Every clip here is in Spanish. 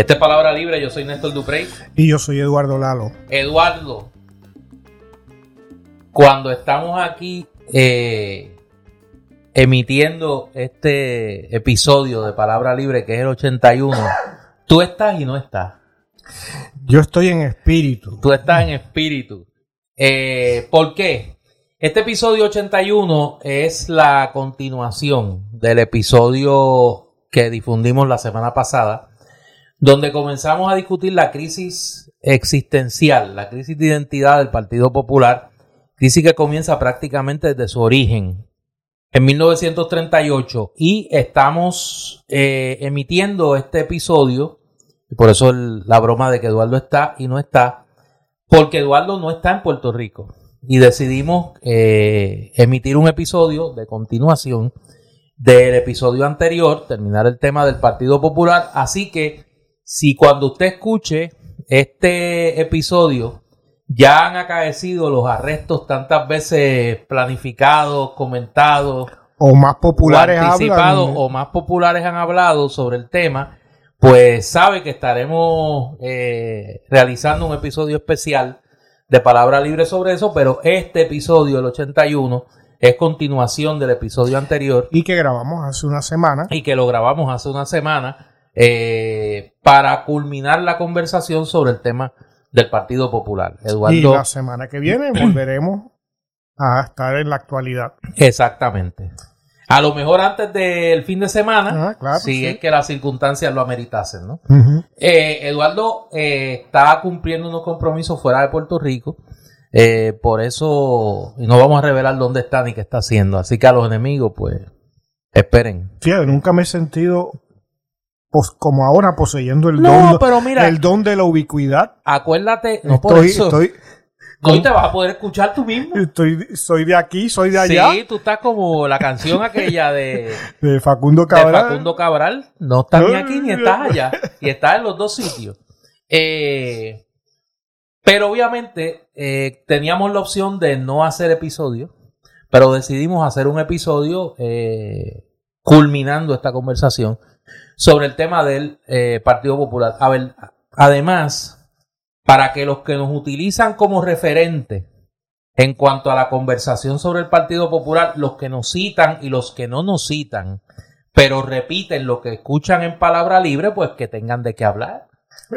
Esta es Palabra Libre, yo soy Néstor Duprey. Y yo soy Eduardo Lalo. Eduardo, cuando estamos aquí eh, emitiendo este episodio de Palabra Libre, que es el 81, tú estás y no estás. Yo estoy en espíritu. Tú estás en espíritu. Eh, ¿Por qué? Este episodio 81 es la continuación del episodio que difundimos la semana pasada, donde comenzamos a discutir la crisis existencial, la crisis de identidad del Partido Popular, crisis que comienza prácticamente desde su origen en 1938 y estamos eh, emitiendo este episodio, y por eso la broma de que Eduardo está y no está, porque Eduardo no está en Puerto Rico. Y decidimos eh, emitir un episodio de continuación del episodio anterior, terminar el tema del Partido Popular, así que si cuando usted escuche este episodio ya han acaecido los arrestos tantas veces planificados, comentados, O más populares o anticipados hablan. o más populares han hablado sobre el tema, pues sabe que estaremos eh, realizando un episodio especial de Palabra Libre sobre eso, pero este episodio, el 81, es continuación del episodio anterior Y que grabamos hace una semana. y que lo grabamos hace una semana eh, para culminar la conversación sobre el tema del Partido Popular. Y Eduardo, la semana que viene volveremos a estar en la actualidad. exactamente. A lo mejor antes del fin de semana, Ah, claro, si sí. es que las circunstancias lo ameritasen, ¿no? Eh, Eduardo eh, está cumpliendo unos compromisos fuera de Puerto Rico. eh, por eso, y no vamos a revelar dónde está ni qué está haciendo. Así que a los enemigos, pues, esperen. Fíjate, nunca me he sentido como ahora poseyendo el, No, don, pero mira, el don de la ubicuidad. acuérdate, no por estoy, eso. estoy, Hoy te vas a poder escuchar tú mismo. estoy, soy de aquí, soy de allá, Sí, tú estás como la canción aquella de, de Facundo de Cabral. Facundo Cabral. No estás ni aquí ni estás allá. Y estás en los dos sitios. Eh, pero obviamente eh, teníamos la opción de no hacer episodio. Pero decidimos hacer un episodio eh, culminando esta conversación sobre el tema del eh, Partido Popular. A ver, además, para que los que nos utilizan como referente en cuanto a la conversación sobre el Partido Popular, los que nos citan y los que no nos citan, pero repiten lo que escuchan en palabra libre, pues que tengan de qué hablar.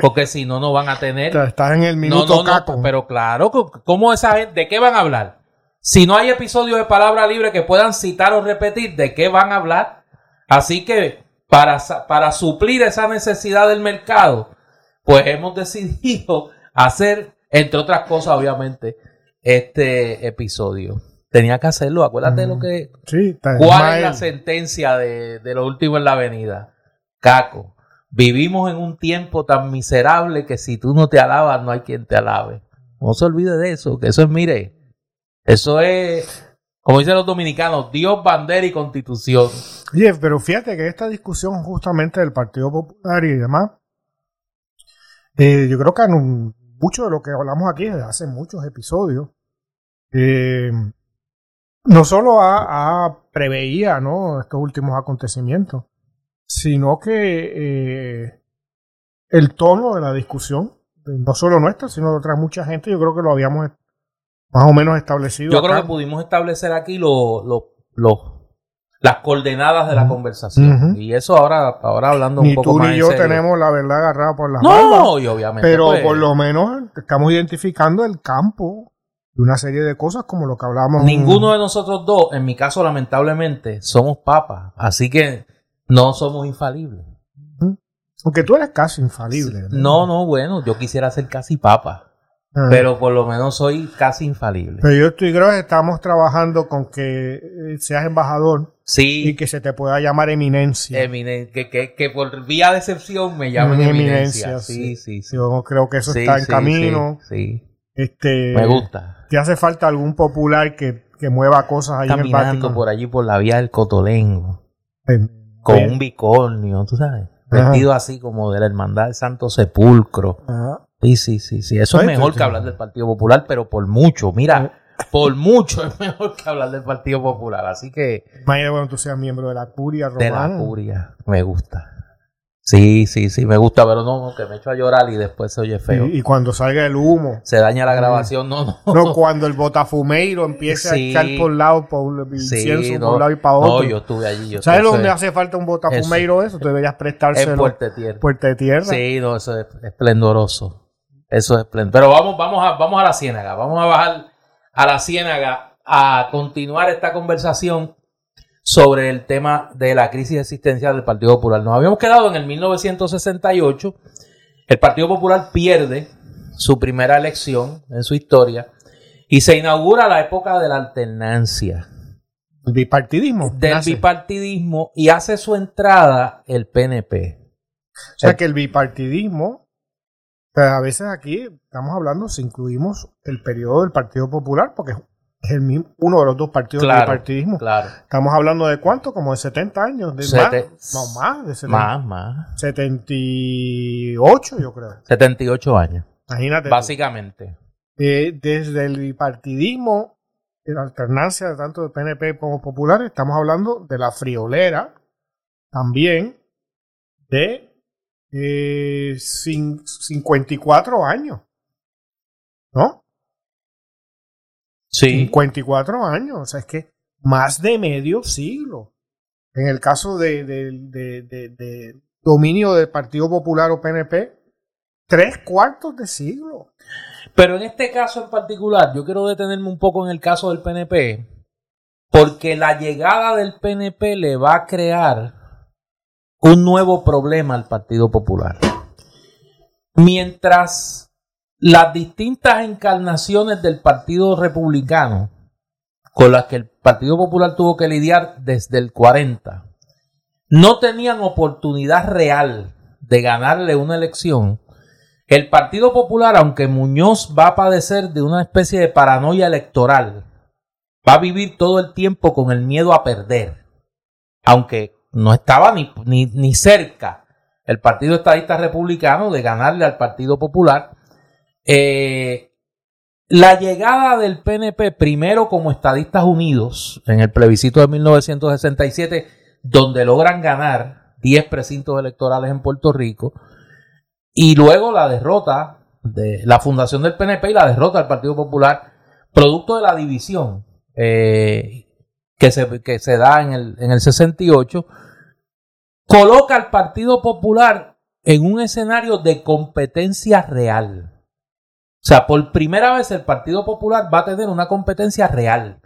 Porque si no, no van a tener. Estás en el minuto no, no, caco. pero claro, ¿cómo esa gente, de qué van a hablar? Si no hay episodios de palabra libre que puedan citar o repetir, ¿de qué van a hablar? Así que para, para suplir esa necesidad del mercado, pues hemos decidido hacer, entre otras cosas, obviamente, este episodio. Tenía que hacerlo, acuérdate de lo que... Sí, ¿Cuál es la sentencia de, de lo último en la avenida? Caco, vivimos en un tiempo tan miserable que si tú no te alabas, no hay quien te alabe. No se olvide de eso, que eso es, mire, eso es, como dicen los dominicanos, Dios, bandera y constitución. Oye, pero fíjate que esta discusión justamente del Partido Popular y demás, eh, yo creo que en mucho de lo que hablamos aquí desde hace muchos episodios, eh, no solo a, a preveía ¿no? estos últimos acontecimientos, sino que eh, el tono de la discusión, no solo nuestra, sino de otra mucha gente, yo creo que lo habíamos más o menos establecido. Yo creo que pudimos establecer aquí lo- lo- lo- las coordenadas de la conversación. Ujú. Y eso ahora, ahora hablando un Ni poco tú más ni en yo serio. tenemos la verdad agarrada por las barbas. No, y obviamente. Pero pues, por lo menos estamos identificando el campo de una serie de cosas como lo que hablábamos. Ninguno de nosotros dos, en mi caso, lamentablemente, somos papas. Así que no somos infalibles. Aunque tú eres casi infalible. No, no, bueno, yo quisiera ser casi papa. Ah. Pero por lo menos soy casi infalible. Pero yo estoy creo que estamos trabajando con que eh, seas embajador y Sí, que se te pueda llamar eminencia. eminen- que, que, que por vía de excepción me llamen eminencia. eminencia, Sí, sí. sí, sí. Yo creo que eso Sí, está en camino. Sí. Este, Me gusta. Te hace falta algún popular que, que mueva cosas ahí en el Caminando Vaticano. por allí por la vía del Cotolengo. Eh, Con eh, un bicornio, tú sabes. Ajá. Vestido así como de la hermandad del Santo Sepulcro. ajá. Sí, sí, sí, sí. Eso es Pues, mejor que hablar del Partido Popular, pero por mucho. Mira, por mucho es mejor que hablar del Partido Popular. Así que Imagínate cuando tú seas miembro de la curia de la romana. curia me gusta. Sí, sí, sí, me gusta, pero no, que me echo a llorar y después se oye feo. Y, y cuando salga el humo. Se daña la grabación, no, no. No, cuando el botafumeiro empiece Sí. a echar por lado, por el Sí, incienso no, por un lado y para otro. No, yo estuve allí. Yo ¿Sabes eso dónde es- hace falta un botafumeiro eso? Tú deberías En prestárselo. Tierra. Puerta de Tierra. Sí, no, eso es esplendoroso. Eso es esplendoroso. Pero vamos, vamos, a, vamos a la ciénaga. Vamos a bajar a la ciénaga a continuar esta conversación sobre el tema de la crisis existencial del Partido Popular. Nos habíamos quedado en el 1968. El Partido Popular pierde su primera elección en su historia y se inaugura la época de la alternancia El bipartidismo. del nace. bipartidismo y hace su entrada el PNP. O sea que el bipartidismo, a veces aquí estamos hablando si incluimos el periodo del Partido Popular, porque es el mismo, uno de los dos partidos del Claro, bipartidismo. claro. Estamos hablando de cuánto, como de 70 años. De Sete- más, no, más de 70. Más, más. 78, yo creo. 78 años, Imagínate. básicamente. Eh, desde el bipartidismo, de la alternancia tanto del PNP como Popular, estamos hablando de la friolera, también de eh, cin- 54 años. ¿No? Sí. 54 años, o sea, es que más de medio siglo. En el caso de, de- de- de- de dominio del Partido Popular o PNP, tres cuartos de siglo. Pero en este caso en particular, yo quiero detenerme un poco en el caso del PNP, porque la llegada del PNP le va a crear un nuevo problema al Partido Popular. Mientras las distintas encarnaciones del Partido Republicano con las que el Partido Popular tuvo que lidiar desde el 40 no tenían oportunidad real de ganarle una elección, el Partido Popular, aunque Muñoz va a padecer de una especie de paranoia electoral, va a vivir todo el tiempo con el miedo a perder, aunque no estaba ni, ni, ni cerca el Partido Estadista Republicano de ganarle al Partido Popular. Eh, la llegada del PNP primero como Estadistas Unidos en el plebiscito de 1967, donde logran ganar 10 precintos electorales en Puerto Rico, y luego la derrota de la fundación del PNP y la derrota del Partido Popular, producto de la división eh, que, se, que se da en el, en el 68, coloca al Partido Popular en un escenario de competencia real. O sea, por primera vez el Partido Popular va a tener una competencia real.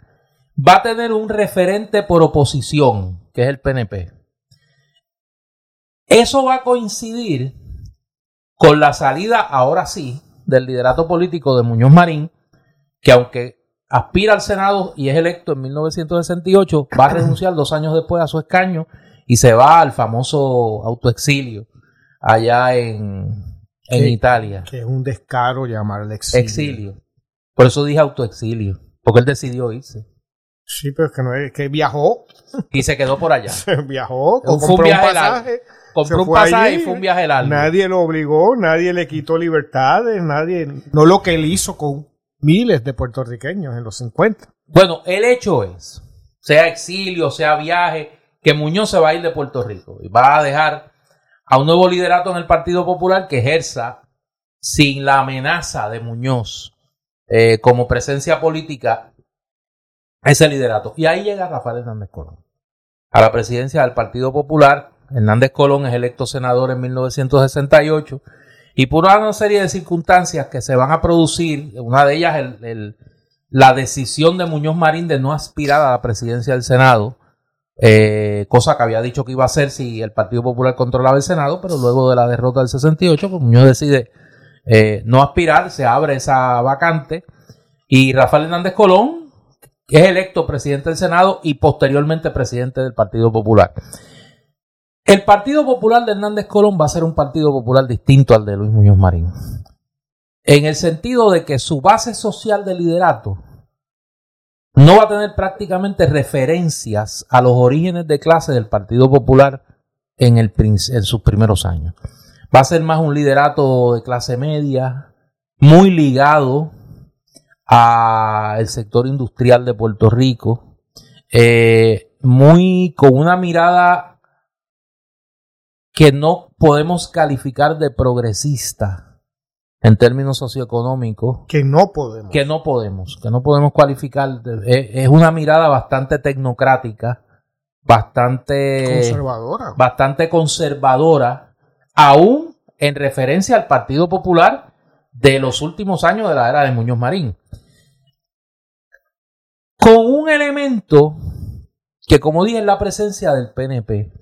Va a tener un referente por oposición, que es el PNP. Eso va a coincidir con la salida, ahora sí, del liderato político de Muñoz Marín, que aunque aspira al Senado y es electo en 1968, va a renunciar dos años después a su escaño y se va al famoso autoexilio allá en, en. Italia. Que es un descaro llamarle exilio. Exilio. Por eso dije autoexilio, porque él decidió irse Sí, pero es que no es que viajó, y se quedó por allá. viajó, un compró un viaje pasaje. Compró un pasaje allí. y fue un viaje largo. Nadie lo obligó, nadie le quitó libertades, nadie, no lo que él hizo con miles de puertorriqueños en los 50. Bueno, el hecho es, sea exilio, sea viaje, que Muñoz se va a ir de Puerto Rico y va a dejar a un nuevo liderato en el Partido Popular que ejerza sin la amenaza de Muñoz eh, como presencia política ese liderato. Y ahí llega Rafael Hernández Colón a la presidencia del Partido Popular. Hernández Colón es electo senador en 1968 y por una serie de circunstancias que se van a producir, una de ellas el- el, la decisión de Muñoz Marín de no aspirar a la presidencia del Senado, eh, cosa que había dicho que iba a hacer si el Partido Popular controlaba el Senado, pero luego de la derrota del 68, pues Muñoz decide eh, no aspirar, se abre esa vacante y Rafael Hernández Colón es electo presidente del Senado y posteriormente presidente del Partido Popular. El Partido Popular de Hernández Colón va a ser un Partido Popular distinto al de Luis Muñoz Marín en el sentido de que su base social de liderato no va a tener prácticamente referencias a los orígenes de clase del Partido Popular en, sus primeros años. Va a ser más un liderato de clase media, muy ligado al sector industrial de Puerto Rico, eh, muy con una mirada que no podemos calificar de progresista en términos socioeconómicos. Que no podemos. Que no podemos, que no podemos cualificar. De, es una mirada bastante tecnocrática, bastante conservadora. Bastante conservadora, aún en referencia al Partido Popular de los últimos años de la era de Muñoz Marín. Con un elemento que, como dije, es la presencia del PNP.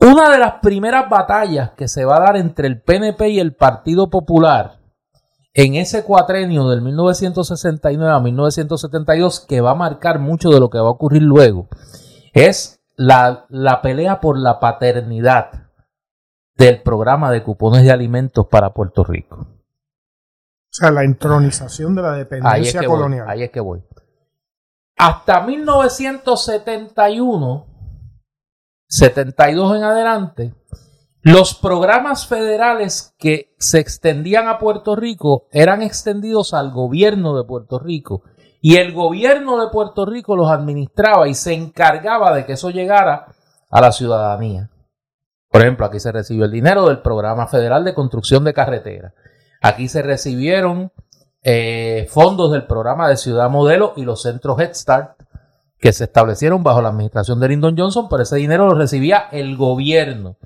Una de las primeras batallas que se va a dar entre el PNP y el Partido Popular en ese cuatrenio del 1969 a 1972, que va a marcar mucho de lo que va a ocurrir luego, es la, la pelea por la paternidad del programa de cupones de alimentos para Puerto Rico. O sea, la entronización de la dependencia colonial. ahí es que voy. Hasta 1971 72 en adelante, los programas federales que se extendían a Puerto Rico eran extendidos al gobierno de Puerto Rico y el gobierno de Puerto Rico los administraba y se encargaba de que eso llegara a la ciudadanía. Por ejemplo, aquí se recibió el dinero del programa federal de construcción de carreteras. Aquí se recibieron eh, fondos del programa de Ciudad Modelo y los centros Head Start que se establecieron bajo la administración de Lyndon Johnson, pero ese dinero lo recibía el gobierno.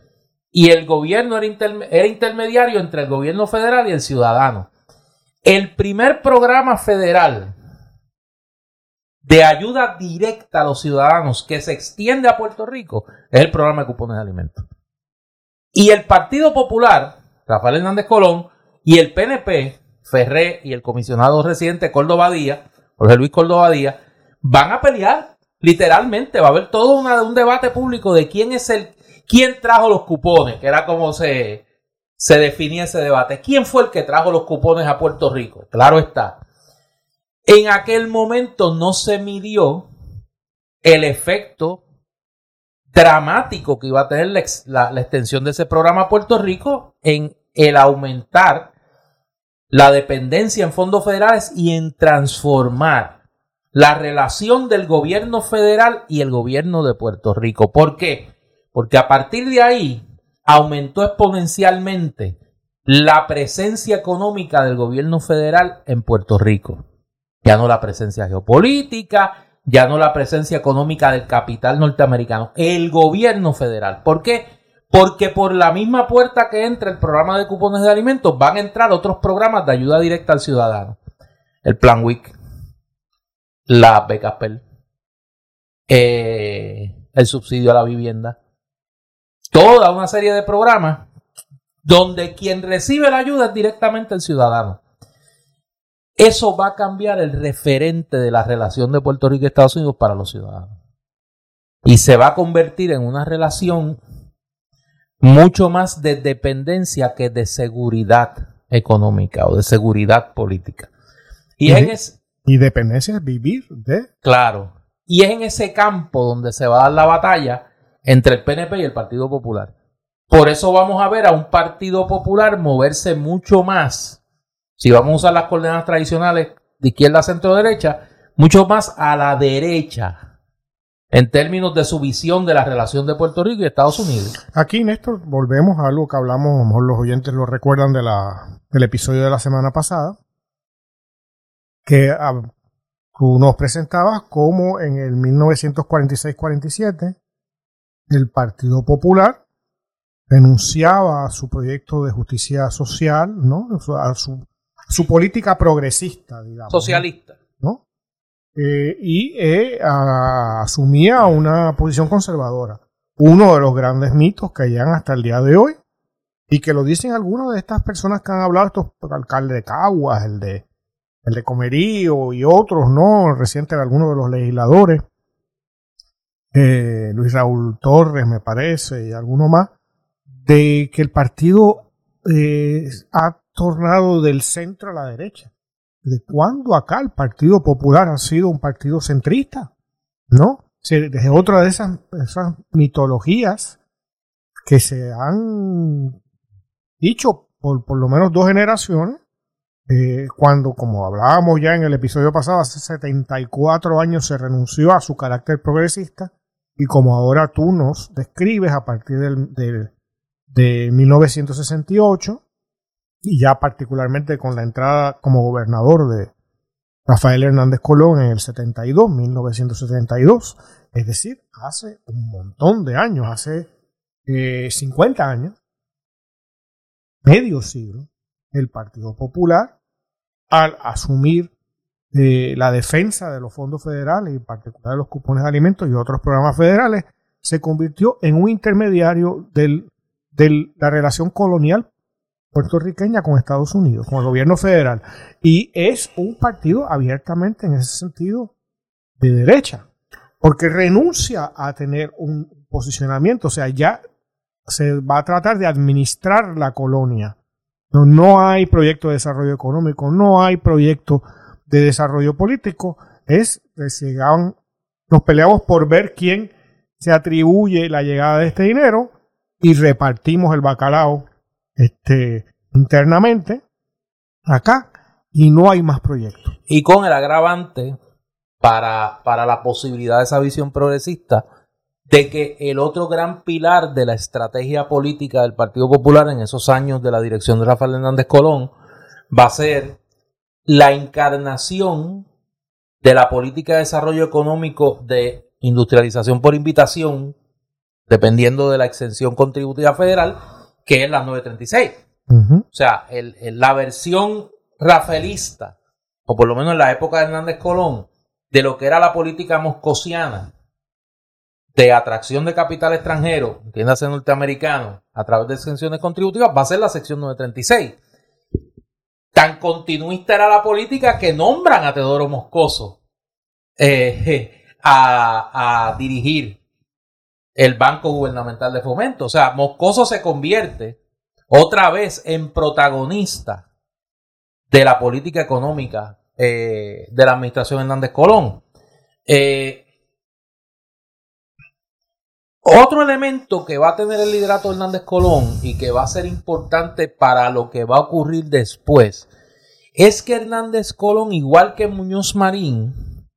Y el gobierno era, intermediario entre el gobierno federal y el ciudadano. El primer programa federal de ayuda directa a los ciudadanos que se extiende a Puerto Rico es el programa de cupones de alimentos. Y el Partido Popular, Rafael Hernández Colón, y el PNP, Ferré y el comisionado residente Córdoba Díaz, Jorge Luis Córdoba Díaz, van a pelear, literalmente, va a haber todo un debate público de quién es el, quién trajo los cupones, que era como se, se definía ese debate. ¿Quién fue el que trajo los cupones a Puerto Rico? Claro está. En aquel momento no se midió el efecto dramático que iba a tener la, la, extensión de ese programa a Puerto Rico en el aumentar la dependencia en fondos federales y en transformar la relación del gobierno federal y el gobierno de Puerto Rico. ¿Por qué? Porque a partir de ahí aumentó exponencialmente la presencia económica del gobierno federal en Puerto Rico. Ya no la presencia geopolítica, ya no la presencia económica del capital norteamericano, el gobierno federal. ¿Por qué? Porque por la misma puerta que entra el programa de cupones de alimentos van a entrar otros programas de ayuda directa al ciudadano. El Plan WIC, la beca eh, el subsidio a la vivienda, toda una serie de programas donde quien recibe la ayuda es directamente el ciudadano. Eso va a cambiar el referente de la relación de Puerto Rico y Estados Unidos para los ciudadanos. Y se va a convertir en una relación mucho más de dependencia que de seguridad económica o de seguridad política. Y es, y dependencia es vivir de. Claro. Y es en ese campo donde se va a dar la batalla entre el PNP y el Partido Popular. Por eso vamos a ver a un Partido Popular moverse mucho más, si vamos a usar las coordenadas tradicionales de izquierda a centro derecha, mucho más a la derecha en términos de su visión de la relación de Puerto Rico y Estados Unidos. Aquí, Néstor, volvemos a algo que hablamos, a lo mejor los oyentes lo recuerdan de la, del episodio de la semana pasada, que ah, tú nos presentabas como en el 1946-47 el Partido Popular renunciaba a su proyecto de justicia social, ¿no? a, su, su política progresista, digamos. Socialista. ¿no? Eh, y eh, asumía una posición conservadora. Uno de los grandes mitos que hayan hasta el día de hoy, y que lo dicen algunas de estas personas que han hablado, estos alcaldes de Caguas, el de el de Comerío y otros, ¿no? Reciente algunos de los legisladores, eh, Luis Raúl Torres, me parece, y alguno más, de que el partido eh, ha tornado del centro a la derecha. ¿De cuándo acá el Partido Popular ha sido un partido centrista? ¿No? Desde otra de esas, esas mitologías que se han dicho por por lo menos dos generaciones eh, cuando, como hablábamos ya en el episodio pasado, hace 74 años se renunció a su carácter progresista y como ahora tú nos describes a partir del, de 1968 y ya particularmente con la entrada como gobernador de Rafael Hernández Colón en el 72, 1972, es decir, hace un montón de años, hace 50 eh, años, medio siglo, el Partido Popular, al asumir eh, la defensa de los fondos federales, en particular los cupones de alimentos y otros programas federales, se convirtió en un intermediario de la relación colonial puertorriqueña con Estados Unidos, con el gobierno federal. Y es un partido abiertamente, en ese sentido, de derecha, porque renuncia a tener un posicionamiento, o sea, ya se va a tratar de administrar la colonia. No, no hay proyecto de desarrollo económico, no hay proyecto de desarrollo político, es que nos peleamos por ver quién se atribuye la llegada de este dinero y repartimos el bacalao este, internamente acá y no hay más proyectos. Y con el agravante para, para la posibilidad de esa visión progresista de que el otro gran pilar de la estrategia política del Partido Popular en esos años de la dirección de Rafael Hernández Colón va a ser la encarnación de la política de desarrollo económico de industrialización por invitación, dependiendo de la exención contributiva federal, que es la 936. O sea, la versión rafaelista, o por lo menos en la época de Hernández Colón, de lo que era la política moscosiana de atracción de capital extranjero, entiéndase norteamericano, a través de exenciones contributivas, va a ser la sección 936. Tan continuista era la política que nombran a Teodoro Moscoso eh, a, dirigir el Banco Gubernamental de Fomento. O sea, Moscoso se convierte otra vez en protagonista de la política económica eh, de la administración Hernández Colón. Eh, otro elemento que va a tener el liderato Hernández Colón y que va a ser importante para lo que va a ocurrir después es que Hernández Colón, igual que Muñoz Marín,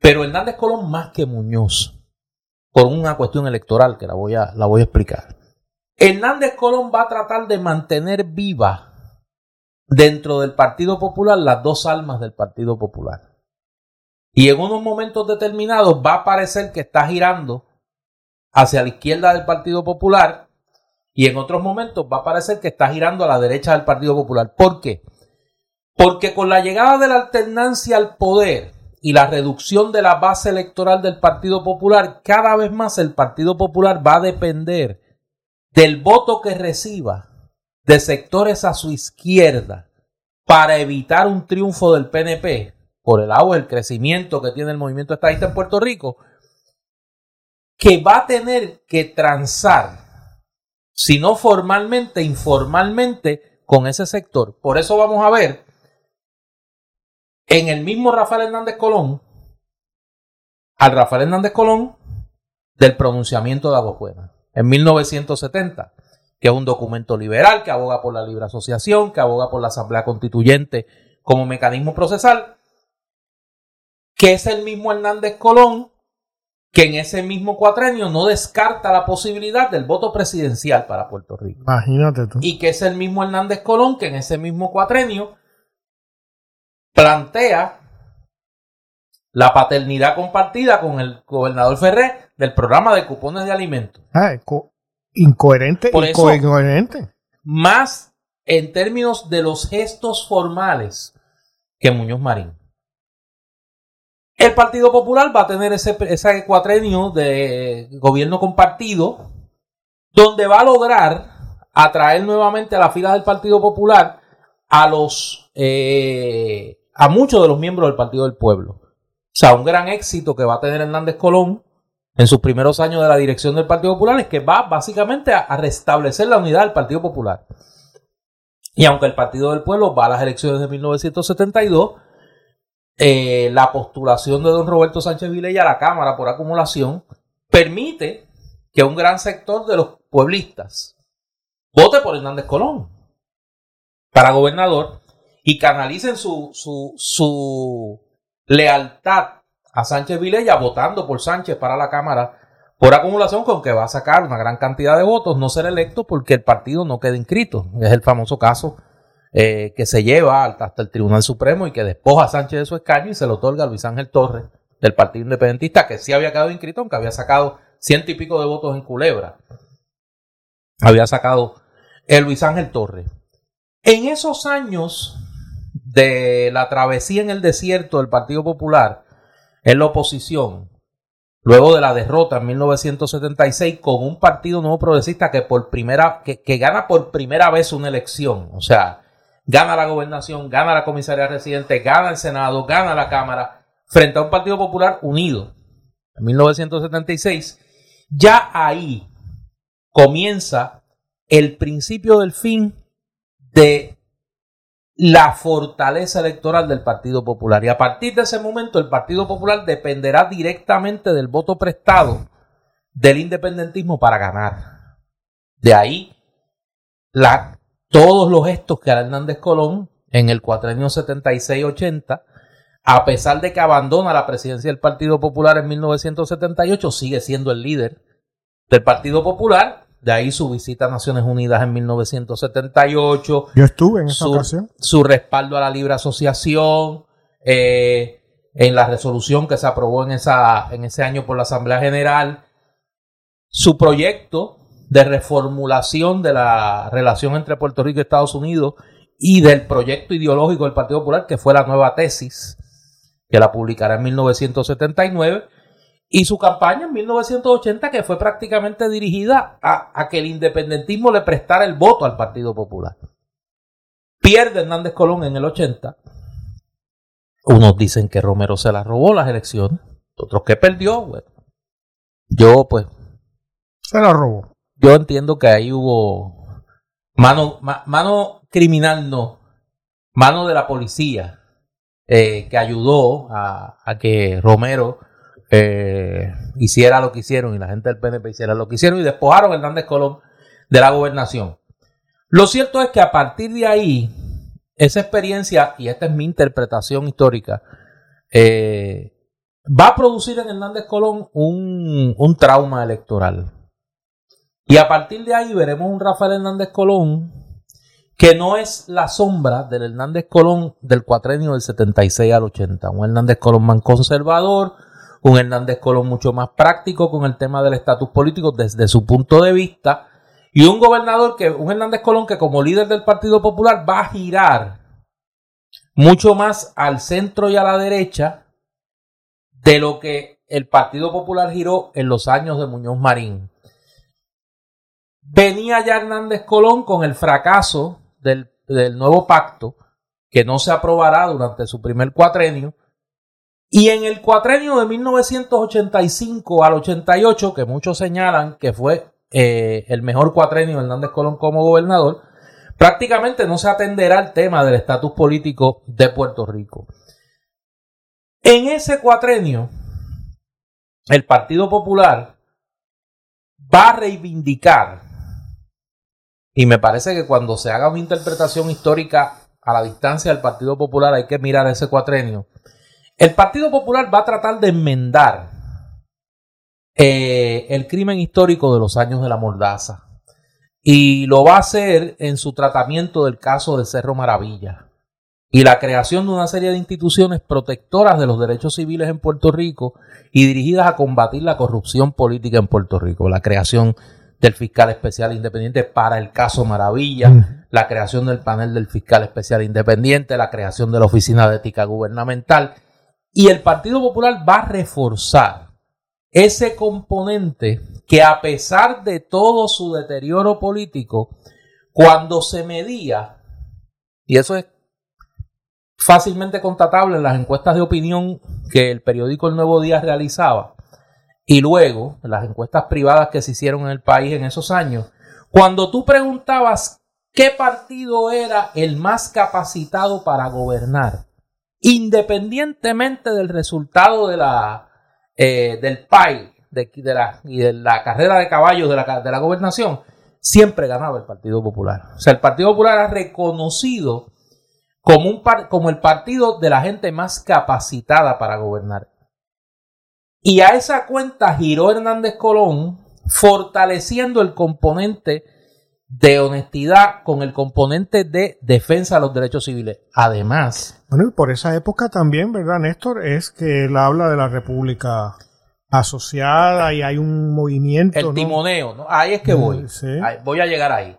pero Hernández Colón más que Muñoz, por una cuestión electoral que la voy a, la voy a explicar. Hernández Colón va a tratar de mantener viva dentro del Partido Popular las dos almas del Partido Popular. Y en unos momentos determinados va a parecer que está girando hacia la izquierda del Partido Popular y en otros momentos va a parecer que está girando a la derecha del Partido Popular. ¿Por qué? Porque con la llegada de la alternancia al poder y la reducción de la base electoral del Partido Popular, cada vez más el Partido Popular va a depender del voto que reciba de sectores a su izquierda para evitar un triunfo del PNP por el agua, el crecimiento que tiene el movimiento estadista en Puerto Rico, que va a tener que transar, si no formalmente, informalmente, con ese sector. Por eso vamos a ver en el mismo Rafael Hernández Colón, al Rafael Hernández Colón del pronunciamiento de Buena en 1970, que es un documento liberal que aboga por la libre asociación, que aboga por la Asamblea Constituyente como mecanismo procesal, que es el mismo Hernández Colón que en ese mismo cuatrenio no descarta la posibilidad del voto presidencial para Puerto Rico. Imagínate tú. Y que es el mismo Hernández Colón que en ese mismo cuatrenio plantea la paternidad compartida con el gobernador Ferrer del programa de cupones de alimentos. Ah, incoherente, Por incoherente. Más en términos de los gestos formales que Muñoz Marín. El Partido Popular va a tener ese, ese cuatrenio de gobierno compartido, donde va a lograr atraer nuevamente a la fila del Partido Popular a los eh, a muchos de los miembros del Partido del Pueblo. O sea, un gran éxito que va a tener Hernández Colón en sus primeros años de la dirección del Partido Popular es que va básicamente a restablecer la unidad del Partido Popular. Y aunque el Partido del Pueblo va a las elecciones de 1972, eh, la postulación de don Roberto Sánchez Vilella a la Cámara por acumulación permite que un gran sector de los pueblistas vote por Hernández Colón para gobernador y canalicen su, su, su lealtad a Sánchez Vilella votando por Sánchez para la Cámara por acumulación con que va a sacar una gran cantidad de votos, no ser electo porque el partido no queda inscrito. Es el famoso caso eh, que se lleva hasta el Tribunal Supremo y que despoja a Sánchez de su escaño y se lo otorga a Luis Ángel Torres del Partido Independentista, que sí había quedado inscrito, aunque había sacado ciento y pico de votos en Culebra. Había sacado Luis Ángel Torres. En esos años de la travesía en el desierto del Partido Popular, en la oposición, luego de la derrota en 1976 con un partido nuevo progresista que por primera que, que, gana por primera vez una elección, o sea, gana la gobernación, gana la comisaría residente, gana el Senado, gana la Cámara, frente a un Partido Popular unido. En 1976, ya ahí comienza el principio del fin de la fortaleza electoral del Partido Popular. Y a partir de ese momento el Partido Popular dependerá directamente del voto prestado del independentismo para ganar. De ahí la, todos los gestos que hará Hernández Colón en el cuatrenio 76-80, a pesar de que abandona la presidencia del Partido Popular en 1978, sigue siendo el líder del Partido Popular de ahí su visita a Naciones Unidas en 1978. Yo estuve en esa ocasión. Su respaldo a la libre asociación, eh, en la resolución que se aprobó en, esa, en ese año por la Asamblea General. Su proyecto de reformulación de la relación entre Puerto Rico y Estados Unidos y del proyecto ideológico del Partido Popular, que fue la nueva tesis, que la publicará en 1979 y su campaña en 1980 que fue prácticamente dirigida a, que el independentismo le prestara el voto al Partido Popular. Pierde Hernández Colón en el 80. Unos dicen que Romero se la robó las elecciones, otros que perdió. Yo pues... Se la robó. Yo entiendo que ahí hubo mano, mano criminal, no, mano de la policía eh, que ayudó a, a que Romero eh, hiciera lo que hicieron y la gente del PNP hiciera lo que hicieron y despojaron a Hernández Colón de la gobernación. Lo cierto es que a partir de ahí, esa experiencia, y esta es mi interpretación histórica, eh, va a producir en Hernández Colón un, un trauma electoral. Y a partir de ahí veremos un Rafael Hernández Colón que no es la sombra del Hernández Colón del cuatrenio del 76 al 80. Un Hernández Colón más conservador, un Hernández Colón mucho más práctico con el tema del estatus político desde su punto de vista, y un gobernador que, un Hernández Colón que como líder del Partido Popular va a girar mucho más al centro y a la derecha de lo que el Partido Popular giró en los años de Muñoz Marín. Venía ya Hernández Colón con el fracaso del, nuevo pacto, que no se aprobará durante su primer cuatrenio, y en el cuatrenio de 1985 al 88, que muchos señalan que fue eh, el mejor cuatrenio de Hernández Colón como gobernador, prácticamente no se atenderá el tema del estatus político de Puerto Rico. En ese cuatrenio, el Partido Popular va a reivindicar, y me parece que cuando se haga una interpretación histórica a la distancia del Partido Popular hay que mirar ese cuatrenio, el Partido Popular va a tratar de enmendar eh, el crimen histórico de los años de la mordaza. Y lo va a hacer en su tratamiento del caso de Cerro Maravilla y la creación de una serie de instituciones protectoras de los derechos civiles en Puerto Rico y dirigidas a combatir la corrupción política en Puerto Rico. La creación del fiscal especial independiente para el caso Maravilla, mm. la creación del panel del fiscal especial independiente, la creación de la oficina de ética gubernamental y el Partido Popular va a reforzar ese componente que a pesar de todo su deterioro político, cuando se medía, y eso es fácilmente constatable en las encuestas de opinión que el periódico El Nuevo Día realizaba, y luego las encuestas privadas que se hicieron en el país en esos años, cuando tú preguntabas qué partido era el más capacitado para gobernar, independientemente del resultado de la, eh, del PAI de, la, y de la carrera de caballos de la, de la gobernación, siempre ganaba el Partido Popular. O sea, el Partido Popular ha reconocido como, un como el partido de la gente más capacitada para gobernar. Y a esa cuenta giró Hernández Colón, fortaleciendo el componente de honestidad con el componente de defensa de los derechos civiles. Además. Bueno, y por esa época también, ¿verdad, Néstor? Es que él habla de la República asociada y hay un movimiento. El timoneo, ¿no? Ahí es que voy. voy a llegar ahí.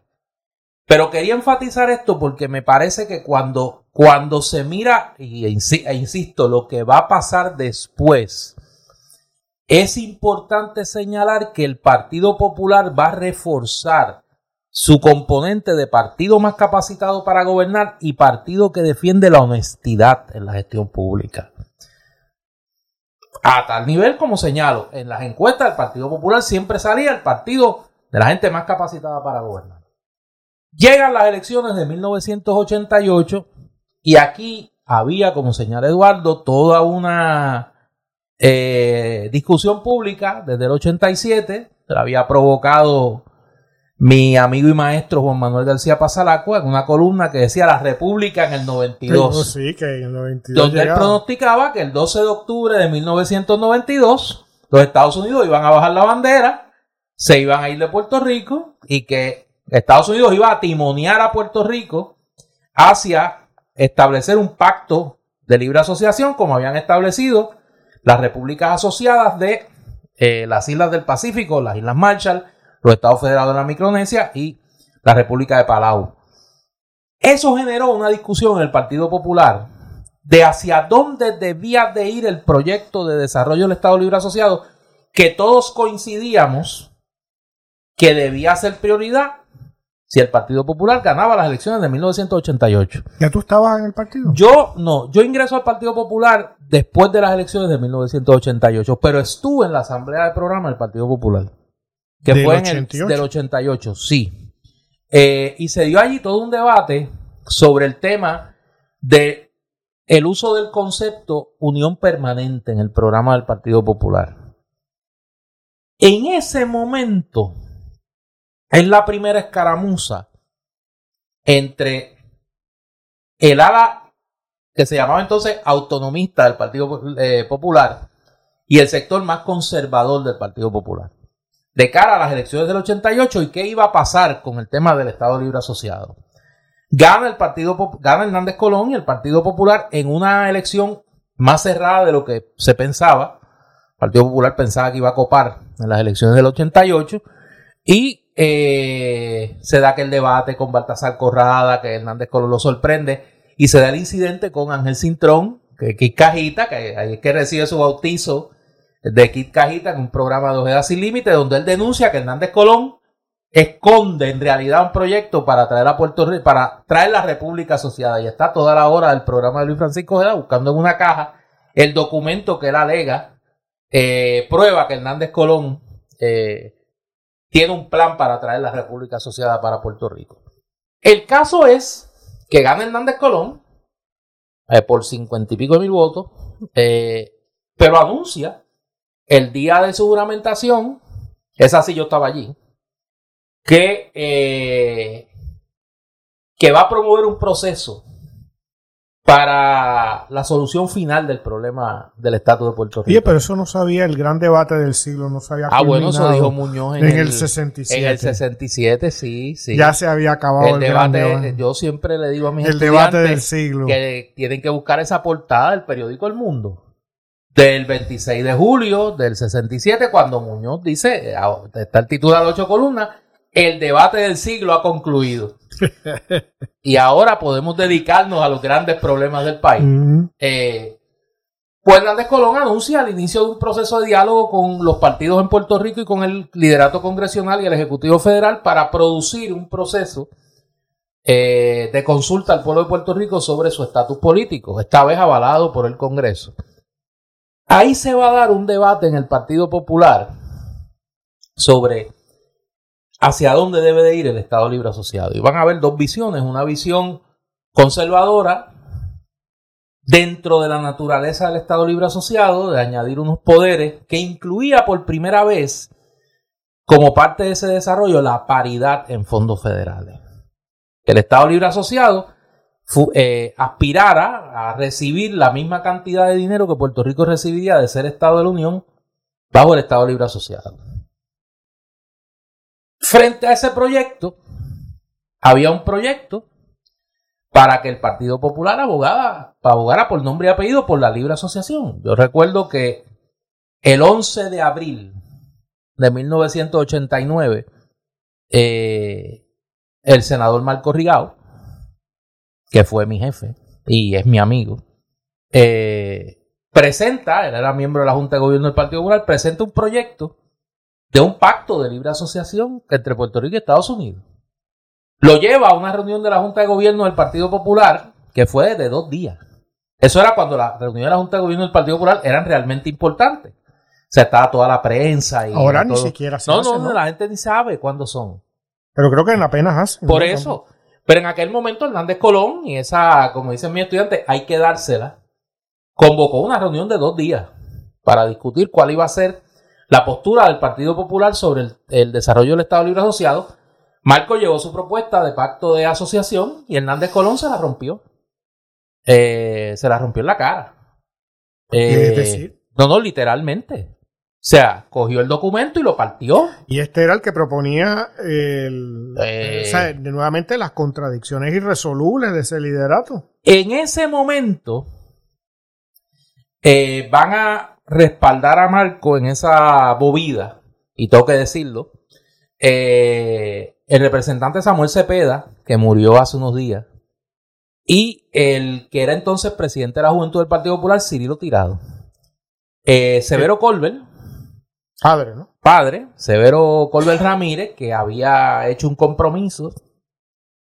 Pero quería enfatizar esto porque me parece que cuando, cuando se mira, y e insisto, lo que va a pasar después, es importante señalar que el Partido Popular va a reforzar su componente de partido más capacitado para gobernar y partido que defiende la honestidad en la gestión pública. A tal nivel como señalo, en las encuestas del Partido Popular siempre salía el partido de la gente más capacitada para gobernar. Llegan las elecciones de 1988 y aquí había, como señala Eduardo, toda una eh, discusión pública desde el 87, la había provocado mi amigo y maestro Juan Manuel García Pasalacua en una columna que decía La República en el 92. Sí, que en el 92 donde él pronosticaba que el 12 de octubre de 1992 los Estados Unidos iban a bajar la bandera, se iban a ir de Puerto Rico y que Estados Unidos iba a timonear a Puerto Rico hacia establecer un pacto de libre asociación como habían establecido las repúblicas asociadas de eh, las islas del Pacífico, las Islas Marshall, los Estados Federados de la Micronesia y la República de Palau. Eso generó una discusión en el Partido Popular de hacia dónde debía de ir el proyecto de desarrollo del Estado Libre Asociado, que todos coincidíamos que debía ser prioridad si el Partido Popular ganaba las elecciones de 1988. ¿Ya tú estabas en el partido? Yo no, yo ingreso al Partido Popular después de las elecciones de 1988, pero estuve en la asamblea del programa del Partido Popular. Que fue en el del 88, sí. Eh, y se dio allí todo un debate sobre el tema de el uso del concepto unión permanente en el programa del Partido Popular. En ese momento es la primera escaramuza entre el ala que se llamaba entonces autonomista del Partido eh, Popular y el sector más conservador del Partido Popular de cara a las elecciones del 88 y qué iba a pasar con el tema del Estado Libre Asociado. Gana el Partido gana Hernández Colón y el Partido Popular en una elección más cerrada de lo que se pensaba. El Partido Popular pensaba que iba a copar en las elecciones del 88 y eh, se da aquel debate con Baltasar Corrada, que Hernández Colón lo sorprende, y se da el incidente con Ángel Cintrón, que, que Cajita, que ahí es que recibe su bautizo de Kit Cajita en un programa de Ojeda Sin Límite, donde él denuncia que Hernández Colón esconde en realidad un proyecto para traer a Puerto Rico, para traer la República Asociada. Y está toda la hora del programa de Luis Francisco Ojeda buscando en una caja el documento que él alega, eh, prueba que Hernández Colón eh, tiene un plan para traer la República Asociada para Puerto Rico. El caso es que gana Hernández Colón eh, por cincuenta y pico de mil votos, pero anuncia el día de su juramentación, esa sí yo estaba allí, que, eh, que va a promover un proceso para la solución final del problema del estatus de Puerto Rico. Oye, pero eso no sabía el gran debate del siglo, no sabía. Ah, bueno, eso dijo Muñoz en, el, 67. En el 67, sí, sí. Ya se había acabado el, debate. Yo siempre le digo a mis el debate del siglo. que tienen que buscar esa portada del periódico El Mundo del 26 de julio del 67, cuando Muñoz dice, ah, está el titular de ocho columnas, el debate del siglo ha concluido. y ahora podemos dedicarnos a los grandes problemas del país. Eh, pues Hernández Colón anuncia el inicio de un proceso de diálogo con los partidos en Puerto Rico y con el liderato congresional y el Ejecutivo Federal para producir un proceso eh, de consulta al pueblo de Puerto Rico sobre su estatus político, esta vez avalado por el Congreso. Ahí se va a dar un debate en el Partido Popular sobre hacia dónde debe de ir el Estado Libre Asociado. Y van a haber dos visiones, una visión conservadora dentro de la naturaleza del Estado Libre Asociado, de añadir unos poderes que incluía por primera vez como parte de ese desarrollo la paridad en fondos federales. El Estado Libre Asociado eh, aspirara a recibir la misma cantidad de dinero que Puerto Rico recibiría de ser Estado de la Unión bajo el Estado Libre Asociado. Frente a ese proyecto, había un proyecto para que el Partido Popular abogara, abogara por nombre y apellido por la libre asociación. Yo recuerdo que el 11 de abril de 1989, eh, el senador Marco Rigao, que fue mi jefe y es mi amigo, eh, presenta, él era miembro de la Junta de Gobierno del Partido Popular, presenta un proyecto de un pacto de libre asociación entre Puerto Rico y Estados Unidos. Lo lleva a una reunión de la Junta de Gobierno del Partido Popular que fue de dos días. Eso era cuando la reunión de la Junta de Gobierno del Partido Popular eran realmente importantes. O sea, estaba toda la prensa y. Ahora ni siquiera se no, no, no, la gente ni sabe cuándo son. Pero creo que en apenas hace. Por eso. Pero en aquel momento Hernández Colón y esa, como dicen mis estudiantes, hay que dársela. Convocó una reunión de dos días para discutir cuál iba a ser la postura del Partido Popular sobre el, el desarrollo del Estado Libre Asociado Marco llevó su propuesta de pacto de asociación y Hernández Colón se la rompió. Eh, se la rompió en la cara. es decir? Eh, no, no, literalmente. O sea, cogió el documento y lo partió. Y este era el que proponía el, eh, nuevamente las contradicciones irresolubles de ese liderato. En ese momento van a respaldar a Marco en esa movida, y tengo que decirlo, eh, el representante Samuel Cepeda, que murió hace unos días, y el que era entonces presidente de la Juventud del Partido Popular, Cirilo Tirado. Eh, Severo Colbert. Padre, ¿no? Padre, Severo Colbert Ramírez, que había hecho un compromiso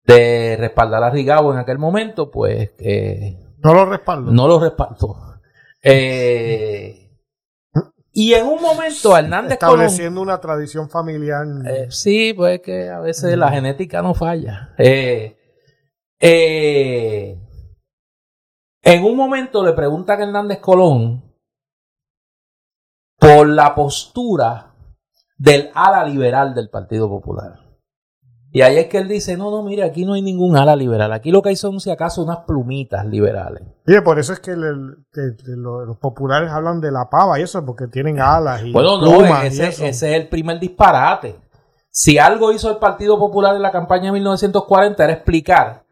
de respaldar a Rigao en aquel momento, pues... Eh, no lo respaldó. No lo respaldó. Eh, y en un momento Hernández Estableciendo una tradición familiar. Eh, sí, pues que a veces la genética no falla. Eh, eh, en un momento le preguntan a Hernández Colón por la postura del ala liberal del Partido Popular. Y ahí es que él dice, no, no, mire, aquí no hay ningún ala liberal. Aquí lo que hay son, si acaso, unas plumitas liberales. Y por eso es que, los, populares hablan de la pava y eso, porque tienen alas y Bueno, no, ese, ese es el primer disparate. Si algo hizo el Partido Popular en la campaña de 1940 era explicar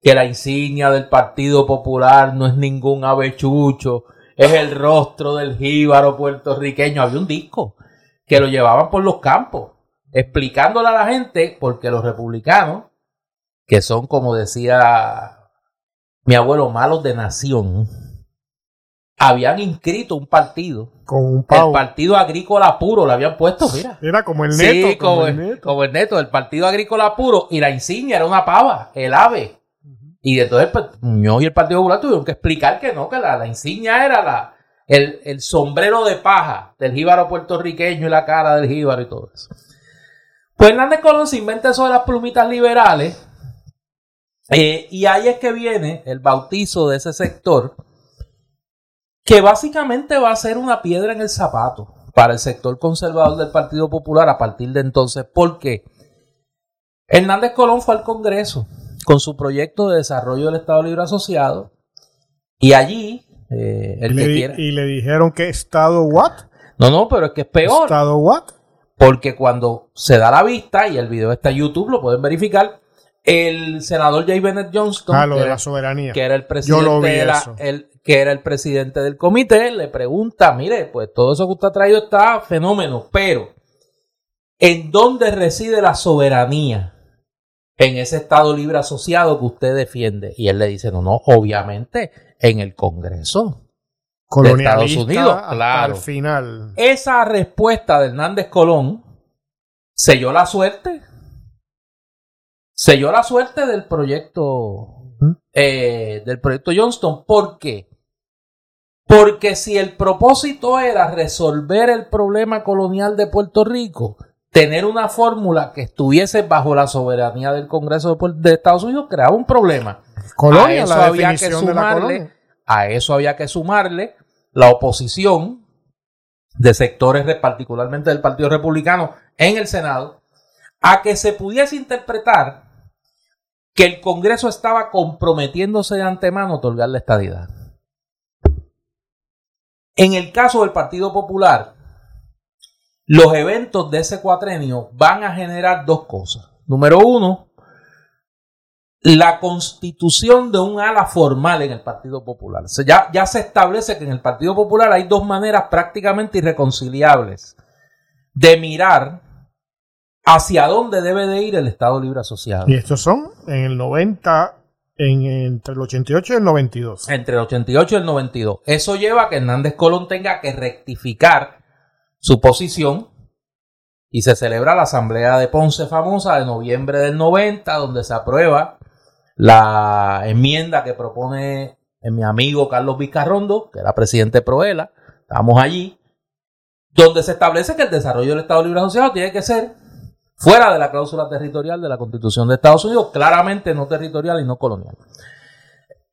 que la insignia del Partido Popular no es ningún avechucho, es el rostro del jíbaro puertorriqueño. Había un disco que lo llevaban por los campos explicándole a la gente, porque los republicanos, que son como decía mi abuelo, malos de nación, habían inscrito un partido. Con un El Partido Agrícola Puro, lo habían puesto, mira. Era como el neto. Sí, como, el, neto. como el neto, el Partido Agrícola Puro, y la insignia era una pava, el ave. Y entonces pues, Muñoz y el Partido Popular tuvieron que explicar que no, que la, la insignia era la, el, el, sombrero de paja del jíbaro puertorriqueño y la cara del jíbaro y todo eso. Pues Hernández Colón se inventa eso de las plumitas liberales. Eh, y ahí es que viene el bautizo de ese sector, que básicamente va a ser una piedra en el zapato para el sector conservador del Partido Popular a partir de entonces. porque Hernández Colón fue al Congreso con su proyecto de desarrollo del Estado Libre Asociado y allí eh, el ¿Y, que le, ¿Y le dijeron que Estado what? No, no, pero es que es peor. ¿Estado what? Porque cuando se da la vista, y el video está en YouTube, lo pueden verificar, el senador Jay Bennett Johnston, ah, de la soberanía. que era el presidente el, que era el presidente del comité, le pregunta, mire, pues todo eso que usted ha traído está fenómeno, pero ¿en dónde reside la soberanía? En ese Estado libre asociado que usted defiende. Y él le dice, no, no, obviamente en el Congreso colonialista Estados Unidos, claro. al final. Esa respuesta de Hernández Colón selló la suerte. Selló la suerte del proyecto eh, del proyecto Johnston. ¿Por qué? Porque si el propósito era resolver el problema colonial de Puerto Rico, tener una fórmula que estuviese bajo la soberanía del Congreso de, Estados Unidos creaba un problema. Colonia, a eso había que sumarle, a eso había que sumarle la oposición de sectores, particularmente del Partido Republicano, en el Senado, a que se pudiese interpretar que el Congreso estaba comprometiéndose de antemano a otorgar la estadidad. En el caso del Partido Popular, los eventos de ese cuatrenio van a generar dos cosas. Número uno, la constitución de un ala formal en el Partido Popular. ya, ya se establece que en el Partido Popular hay dos maneras prácticamente irreconciliables de mirar hacia dónde debe de ir el Estado Libre Asociado. Y estos son en el 90, en, entre el 88 y el 92. Entre el 88 y el 92. Eso lleva a que Hernández Colón tenga que rectificar su posición y se celebra la Asamblea de Ponce famosa de noviembre del 90, donde se aprueba la enmienda que propone mi amigo Carlos Vizcarrondo, que era presidente de Proela, estamos allí, donde se establece que el desarrollo del Estado Libre Asociado tiene que ser fuera de la cláusula territorial de la Constitución de Estados Unidos, claramente no territorial y no colonial.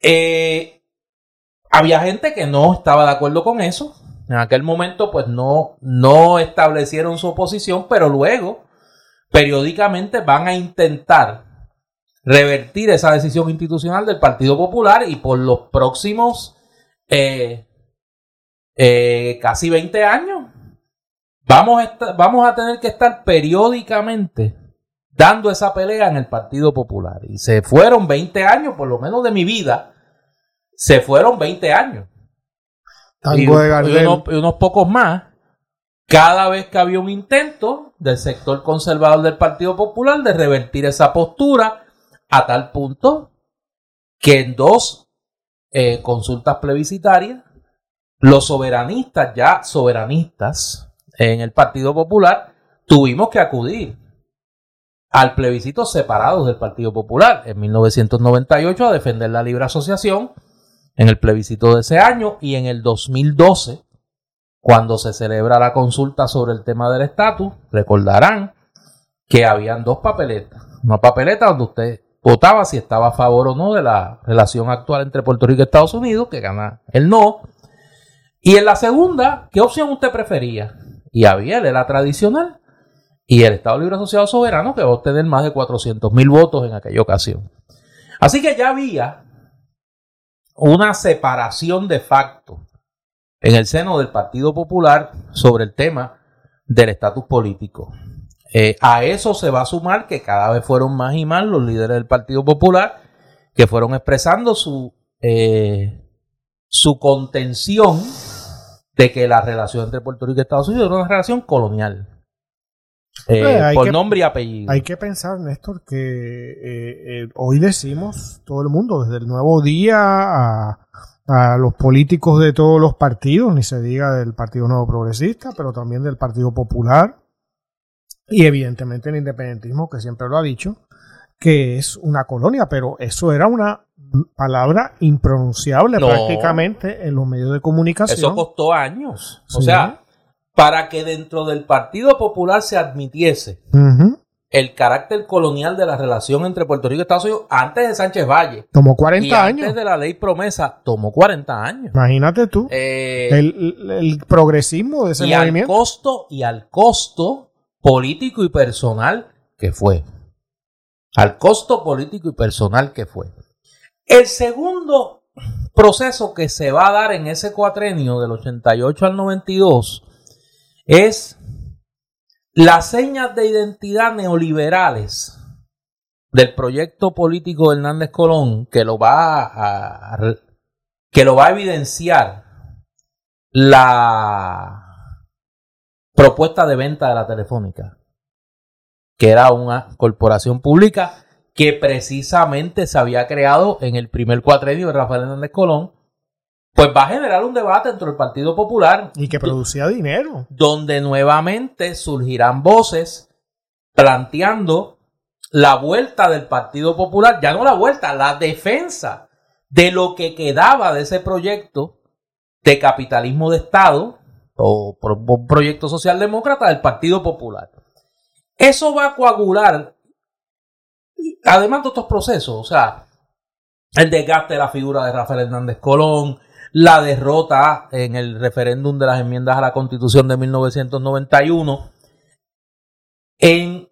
Eh, había gente que no estaba de acuerdo con eso. En aquel momento, pues no, no establecieron su oposición, pero luego, periódicamente, van a intentar revertir esa decisión institucional del Partido Popular y por los próximos eh, eh, casi 20 años vamos a, vamos a tener que estar periódicamente dando esa pelea en el Partido Popular. Y se fueron 20 años, por lo menos de mi vida, se fueron 20 años. Y, unos pocos más cada vez que había un intento del sector conservador del Partido Popular de revertir esa postura a tal punto que en dos eh, consultas plebiscitarias, los soberanistas, ya soberanistas en el Partido Popular, tuvimos que acudir al plebiscito separados del Partido Popular en 1998 a defender la libre asociación en el plebiscito de ese año y en el 2012 cuando se celebra la consulta sobre el tema del estatus, recordarán que habían dos papeletas. Una papeleta donde usted votaba si estaba a favor o no de la relación actual entre Puerto Rico y Estados Unidos, que gana el no. Y en la segunda, ¿qué opción usted prefería? Y había la tradicional y el Estado Libre Asociado Soberano, que va a obtener más de 400 mil votos en aquella ocasión. Así que ya había una separación de facto en el seno del Partido Popular sobre el tema del estatus político. Eh, a eso se va a sumar que cada vez fueron más y más los líderes del Partido Popular que fueron expresando su, eh, su contención de que la relación entre Puerto Rico y Estados Unidos era una relación colonial. Eh, por nombre y apellido. Hay que pensar, Néstor, que hoy decimos todo el mundo, desde el nuevo día a, a, los políticos de todos los partidos, ni se diga del Partido Nuevo Progresista, pero también del Partido Popular, y evidentemente el independentismo, que siempre lo ha dicho, que es una colonia, pero eso era una palabra impronunciable prácticamente en los medios de comunicación. Eso costó años. O sea, para que dentro del Partido Popular se admitiese el carácter colonial de la relación entre Puerto Rico y Estados Unidos antes de Sánchez Valle. Tomó 40 años. Antes de la ley promesa, tomó 40 años. Imagínate tú. Eh, el, progresismo de ese y movimiento. Al costo, y al costo político y personal que fue. Al costo político y personal que fue. El segundo proceso que se va a dar en ese cuatrenio del 88 al 92 es las señas de identidad neoliberales del proyecto político de Hernández Colón que lo va a, que lo va a evidenciar la propuesta de venta de la Telefónica, que era una corporación pública que precisamente se había creado en el primer cuatrenio de Rafael Hernández Colón, pues va a generar un debate dentro del Partido Popular. Y que producía dinero. Donde nuevamente surgirán voces planteando la vuelta del Partido Popular, ya no la vuelta, la defensa de lo que quedaba de ese proyecto de capitalismo de Estado o por un proyecto socialdemócrata del Partido Popular. Eso va a coagular, además de estos procesos, o sea, el desgaste de la figura de Rafael Hernández Colón, la derrota en el referéndum de las enmiendas a la Constitución de 1991, en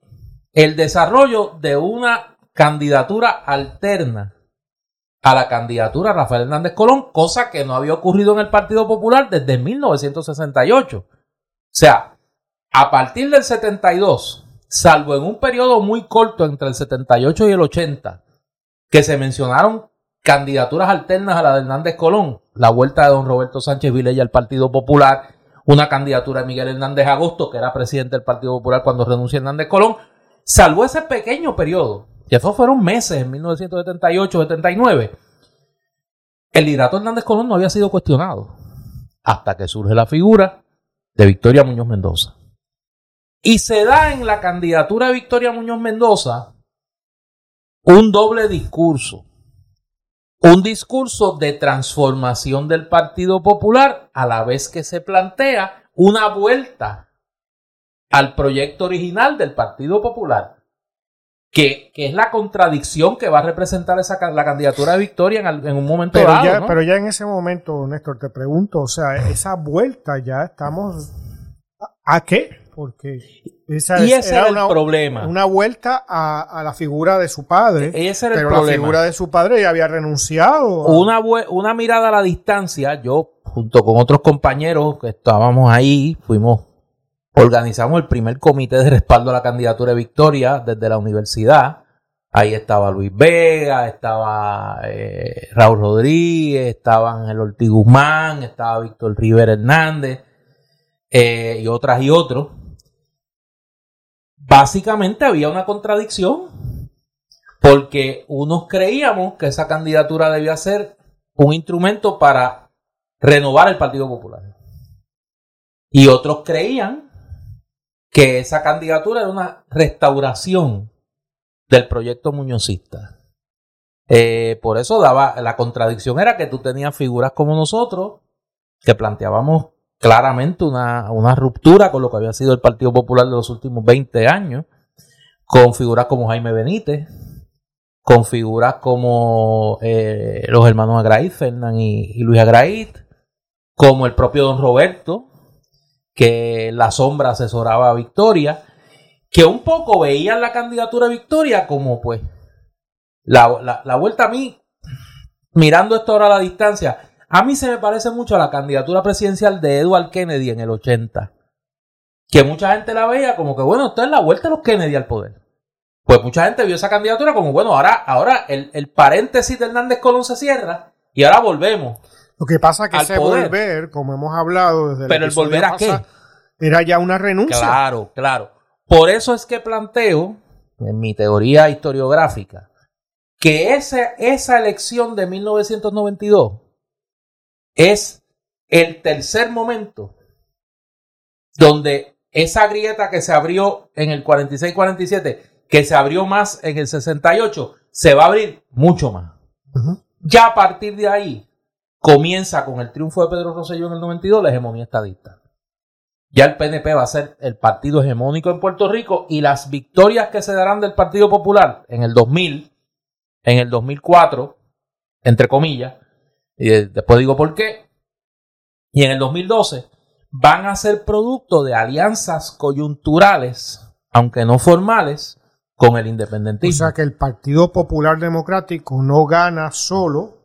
el desarrollo de una candidatura alterna a la candidatura Rafael Hernández Colón, cosa que no había ocurrido en el Partido Popular desde 1968. O sea, A partir del 72, salvo en un periodo muy corto entre el 78 y el 80, que se mencionaron candidaturas alternas a la de Hernández Colón, la vuelta de don Roberto Sánchez Vilella al Partido Popular, una candidatura de Miguel Hernández Agosto, que era presidente del Partido Popular cuando renunció Hernández Colón, salvo ese pequeño periodo, que esos fueron meses en 1978-79, el liderato Hernández Colón no había sido cuestionado hasta que surge la figura de Victoria Muñoz Mendoza. Y se da en la candidatura de Victoria Muñoz Mendoza un doble discurso. Un discurso de transformación del Partido Popular a la vez que se plantea una vuelta al proyecto original del Partido Popular, que, es la contradicción que va a representar esa, la candidatura de Victoria en, un momento pero dado. Ya, Pero ya en ese momento, Néstor, te pregunto, o sea, esa vuelta ya estamos... ¿A qué? Porque esa y ese era, el problema. Una vuelta a, la figura de su padre. E-, ese era pero el problema. la figura de su padre ya había renunciado. Una, una mirada a la distancia, yo junto con otros compañeros que estábamos ahí, fuimos, organizamos el primer comité de respaldo a la candidatura de Victoria desde la universidad. Ahí estaba Luis Vega, estaba eh, Raúl Rodríguez, estaba Ángel Ortiz Guzmán, estaba Víctor Rivera Hernández eh, y otras y otros básicamente había una contradicción, porque unos creíamos que esa candidatura debía ser un instrumento para renovar el Partido Popular. Y otros creían que esa candidatura era una restauración del proyecto muñozista. Eh, por eso daba la contradicción era que tú tenías figuras como nosotros que planteábamos claramente una, una ruptura con lo que había sido el Partido Popular de los últimos 20 años, con figuras como Jaime Benítez, con figuras como eh, los hermanos Agraid, Fernán y, Luis Agraid, como el propio don Roberto, que la sombra asesoraba a Victoria, que un poco veían la candidatura a Victoria como pues la, la vuelta a mí, mirando esto ahora a la distancia, a mí se me parece mucho a la candidatura presidencial de Edward Kennedy en el 80. Que mucha gente la veía como que, bueno, esto es la vuelta de los Kennedy al poder. Pues mucha gente vio esa candidatura como, bueno, ahora, ahora el, paréntesis de Hernández Colón se cierra y ahora volvemos. Lo que pasa es que ese volver, como hemos hablado desde Pero el volver a qué? Era ya una renuncia. Claro, claro. Por eso es que planteo, en mi teoría historiográfica, que esa, esa elección de 1992 es el tercer momento donde esa grieta que se abrió en el 46-47, que se abrió más en el 68, se va a abrir mucho más. Ya a partir de ahí comienza con el triunfo de Pedro Rosselló en el 92 la hegemonía estadista. Ya el PNP va a ser el partido hegemónico en Puerto Rico y las victorias que se darán del Partido Popular en el 2000, en el 2004, entre comillas, y después digo por qué. Y en el 2012 van a ser producto de alianzas coyunturales, aunque no formales, con el independentismo. O sea que el Partido Popular Democrático no gana solo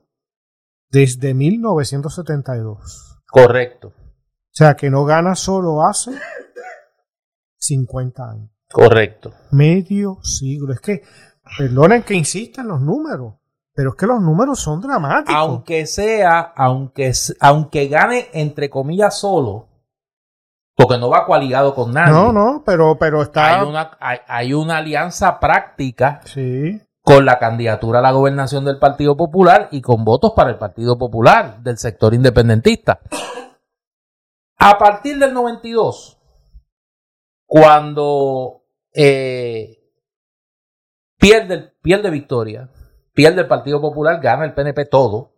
desde 1972. Correcto. O sea que no gana solo hace 50 años. Correcto. Medio siglo. Es que, perdonen que insistan los números. Pero es que los números son dramáticos. Aunque sea, aunque, aunque gane entre comillas solo, porque no va coaligado con nadie. No, no, pero, pero está. Hay una, hay, una alianza práctica sí. Con la candidatura a la gobernación del Partido Popular y con votos para el Partido Popular del sector independentista. A partir del 92, cuando eh, pierde, pierde victoria, pierde el Partido Popular, gana el PNP todo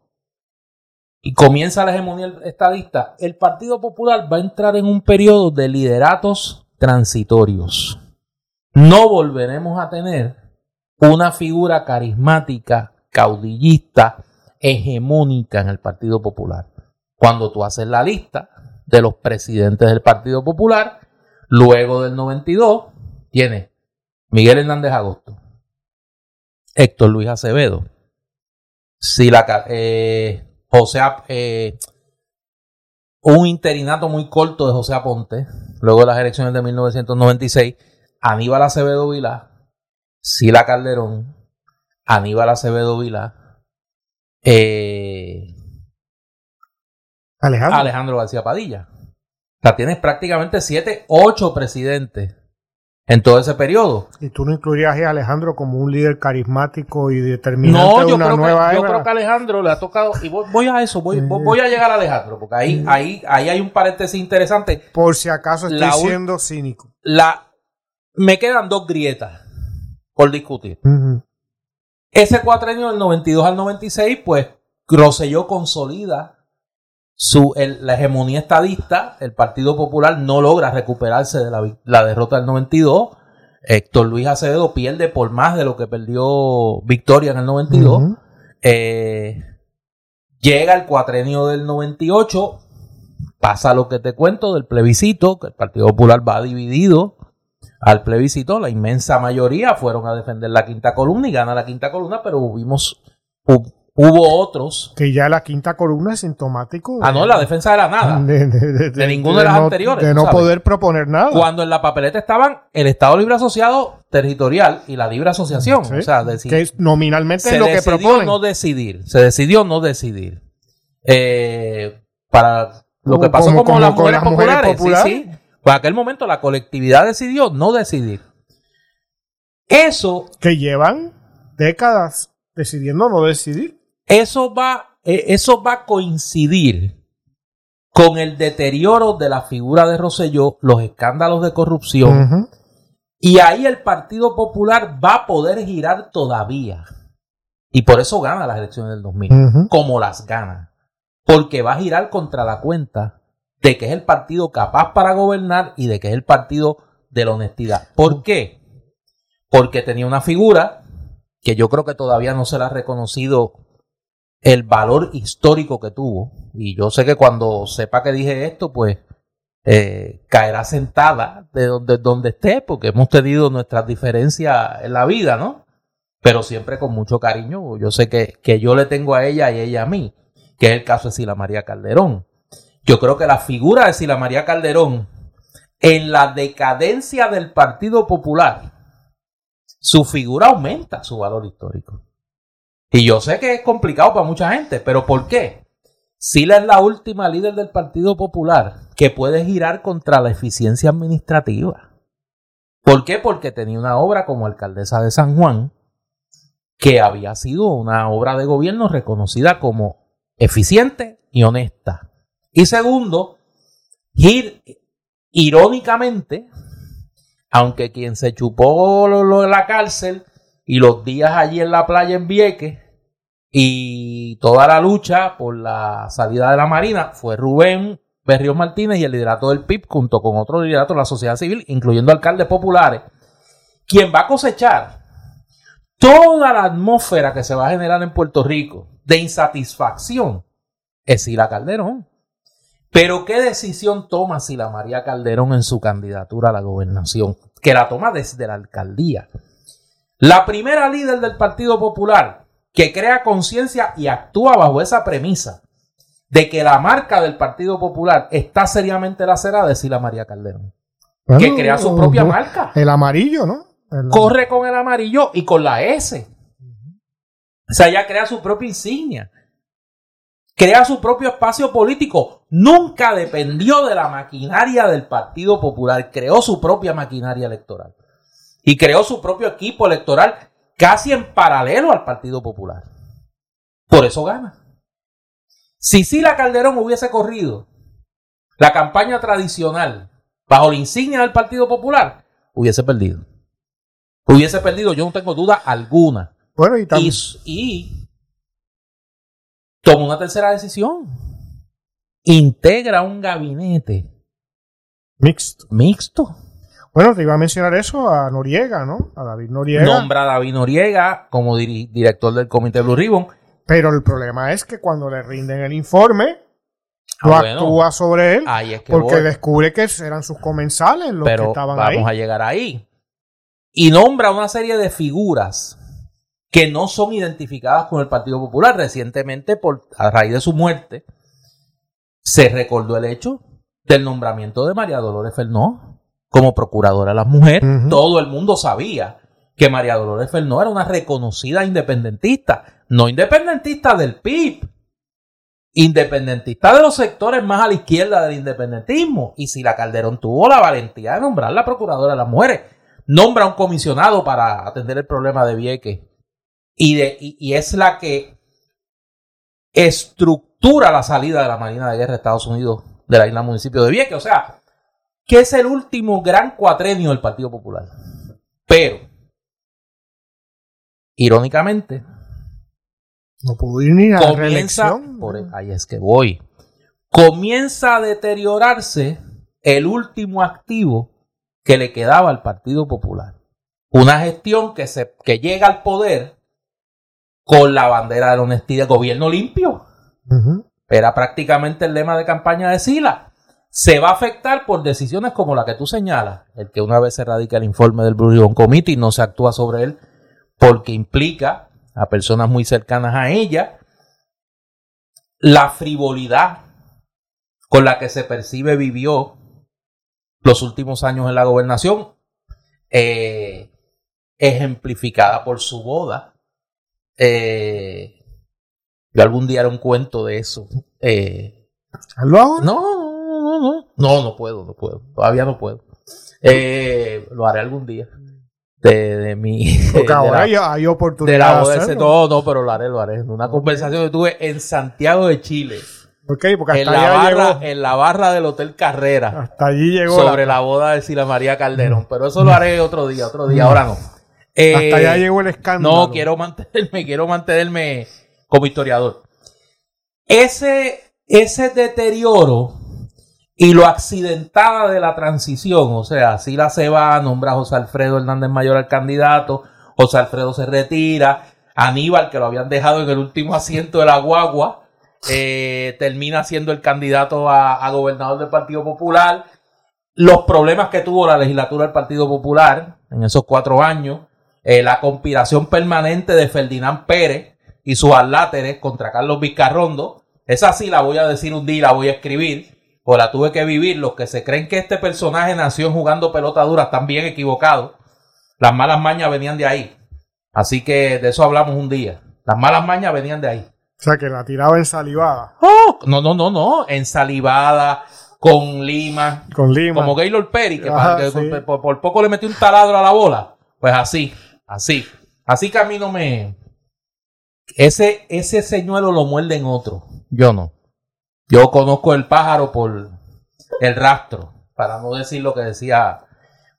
y comienza la hegemonía estadista, el Partido Popular va a entrar en un periodo de lideratos transitorios. No volveremos a tener una figura carismática, caudillista, hegemónica en el Partido Popular. Cuando tú haces la lista de los presidentes del Partido Popular, luego del 92, tiene Miguel Hernández Agosto, Héctor Luis Acevedo. Si la, eh, José, eh, un interinato muy corto de José Aponte, luego de las elecciones de 1996, Aníbal Acevedo Vilá, Sila Calderón, Aníbal Acevedo Vilá, eh, Alejandro. Alejandro García Padilla. O sea, tienes prácticamente siete, ocho presidentes en todo ese periodo. ¿Y tú no incluirías a Alejandro como un líder carismático y determinante No, de yo, una creo que, nueva yo era? creo que a Alejandro le ha tocado, y voy, voy a eso, voy, voy a llegar a Alejandro, porque ahí, ahí, ahí hay un paréntesis interesante. Por si acaso estoy La siendo cínico. La, me quedan dos grietas por discutir. Ujú. Ese cuatrenio del 92 al 96, pues Rosselló consolida su, el- la hegemonía estadista. El Partido Popular no logra recuperarse de la, derrota del 92. Héctor Luis Acevedo pierde por más de lo que perdió Victoria en el 92. Ujú. Eh, llega el cuatrenio del 98, pasa lo que te cuento del plebiscito, que el Partido Popular va dividido al plebiscito, la inmensa mayoría fueron a defender la quinta columna y gana la quinta columna, pero hubimos, hu- hubo otros. Que ya la quinta columna es sintomático. de- Ah, no, la defensa era nada. de, de- de- ninguna de las no- anteriores, De no sabes. poder proponer nada. Cuando en la papeleta estaban el Estado Libre Asociado Territorial y la Libre Asociación. Sí. O sea, decir, que es nominalmente se es lo que decidió proponen. no decidir. Se decidió no decidir. Eh, para lo que pasó como- como, las como con mujeres las mujeres populares. sí, populares. sí. Pues en aquel momento la colectividad decidió no decidir. Eso, que llevan décadas decidiendo no decidir. eso va, eh, eso va a coincidir con el deterioro de la figura de Rosselló, los escándalos de corrupción. Y ahí el Partido Popular va a poder girar todavía. Y por eso gana las elecciones del 2000. Ujú. Como las gana. Porque va a girar contra la cuenta de que es el partido capaz para gobernar y de que es el partido de la honestidad. ¿Por qué? Porque tenía una figura que yo creo que todavía no se le ha reconocido el valor histórico que tuvo. Y yo sé que cuando sepa que dije esto, pues eh, caerá sentada de donde, donde esté, porque hemos tenido nuestras diferencias en la vida, ¿no? Pero siempre con mucho cariño. Yo sé que, que yo le tengo a ella y ella a mí, que es el caso de Sila María Calderón. Yo creo que la figura de Sila María Calderón, en la decadencia del Partido Popular, su figura aumenta su valor histórico. Y yo sé que es complicado para mucha gente, pero ¿por qué? Sila es la última líder del Partido Popular que puede girar contra la eficiencia administrativa. ¿Por qué? Porque tenía una obra como alcaldesa de San Juan que había sido una obra de gobierno reconocida como eficiente y honesta. Y segundo, gir, irónicamente, aunque quien se chupó lo de la cárcel y los días allí en la playa en Vieques y toda la lucha por la salida de la Marina fue Rubén Berrios Martínez y el liderato del PIB junto con otro liderato de la sociedad civil, incluyendo alcaldes populares, quien va a cosechar toda la atmósfera que se va a generar en Puerto Rico de insatisfacción es Sila Calderón. Pero ¿qué decisión toma Sila María Calderón en su candidatura a la gobernación? Que la toma desde la alcaldía. La primera líder del Partido Popular que crea conciencia y actúa bajo esa premisa de que la marca del Partido Popular está seriamente lacerada es Sila María Calderón. que crea su propia marca. El amarillo, ¿no? El- Corre con el amarillo y con la S. O sea, ella crea su propia insignia. Crea su propio espacio político. Nunca dependió de la maquinaria del Partido Popular. Creó su propia maquinaria electoral. Y creó su propio equipo electoral casi en paralelo al Partido Popular. Por eso gana. Si Sila Calderón hubiese corrido la campaña tradicional bajo la insignia del Partido Popular, hubiese perdido. Hubiese perdido, yo no tengo duda alguna. Bueno, y Y, toma una tercera decisión. Integra un gabinete Mixto. mixto. Bueno, te iba a mencionar eso a Noriega, ¿no? A David Noriega. Nombra a David Noriega como director del Comité Blue Ribbon. Pero el problema es que cuando le rinden el informe, Ah, no bueno. actúa sobre él Ahí es que porque voy. descubre que eran sus comensales los que estaban vamos ahí. a llegar ahí. Y nombra una serie de figuras que no son identificadas con el Partido Popular recientemente por a raíz de su muerte. se recordó el hecho del nombramiento de María Dolores Fernó como procuradora de las mujeres. Todo el mundo sabía que María Dolores Fernó era una reconocida independentista, no independentista del PIB, independentista de los sectores más a la izquierda del independentismo. Y si la Calderón tuvo la valentía de nombrar la procuradora de las mujeres, nombra un comisionado para atender el problema de Vieques. Y, de, y, y es la que estructura la salida de la Marina de Guerra de Estados Unidos de la isla municipio de Vieques. O sea, que es el último gran cuatrenio del Partido Popular. Pero, irónicamente, No pudo ir ni a la comienza, reelección. por ahí es que voy, comienza a deteriorarse el último activo que le quedaba al Partido Popular. Una gestión que, se, que llega al poder con la bandera de la honestidad, gobierno limpio. Era prácticamente el lema de campaña de Sila. Se va a afectar por decisiones como la que tú señalas, el que una vez se radica el informe del Blue Ribbon Committee y no se actúa sobre él porque implica a personas muy cercanas a ella la frivolidad con la que se percibe vivió los últimos años en la gobernación, eh, ejemplificada por su boda. Eh, yo algún día haré un cuento de eso. Eh, ahora. no, no, no, no, no, no puedo, no puedo, todavía no puedo. Eh, lo haré algún día. De, de mi. Porque de ahora la- hay, hay de oportunidad la de. No, no, pero lo haré, lo haré. En una conversación que tuve en Santiago de Chile, Ok, porque en hasta la, allá barra, llegó. en la barra del Hotel Carrera, Hasta allí llegó. sobre la- la boda de Sila María Calderón. Pero eso lo haré otro día, otro día, ahora no. Eh, hasta allá llegó el escándalo. no, quiero mantenerme, quiero mantenerme como historiador. Ese, ese deterioro y lo accidentada de la transición, o sea, Sila se va, nombra a José Alfredo Hernández Mayor al candidato, José Alfredo se retira, Aníbal, que lo habían dejado en el último asiento de la guagua, eh, termina siendo el candidato a, a gobernador del Partido Popular. Los problemas que tuvo la legislatura del Partido Popular en esos cuatro años, eh, la conspiración permanente de Ferdinand Pérez y sus aláteres contra Carlos Vizcarrondo. Esa sí la voy a decir un día y la voy a escribir, o la tuve que vivir. Los que se creen que este personaje nació jugando pelota dura están bien equivocados. Las malas mañas venían de ahí. Así que de eso hablamos un día. Las malas mañas venían de ahí. O sea, que la tiraba en salivada. Oh, no, no, no, no. Ensalivada, con lima, Con Lima. como Gaylord Perry, que, Ajá, para- que sí. por, por poco le metió un taladro a la bola. Pues así, así. Así que a mí no me. Ese, ese señuelo lo muerden otro. Yo no. Yo conozco el pájaro por el rastro. Para no decir lo que decía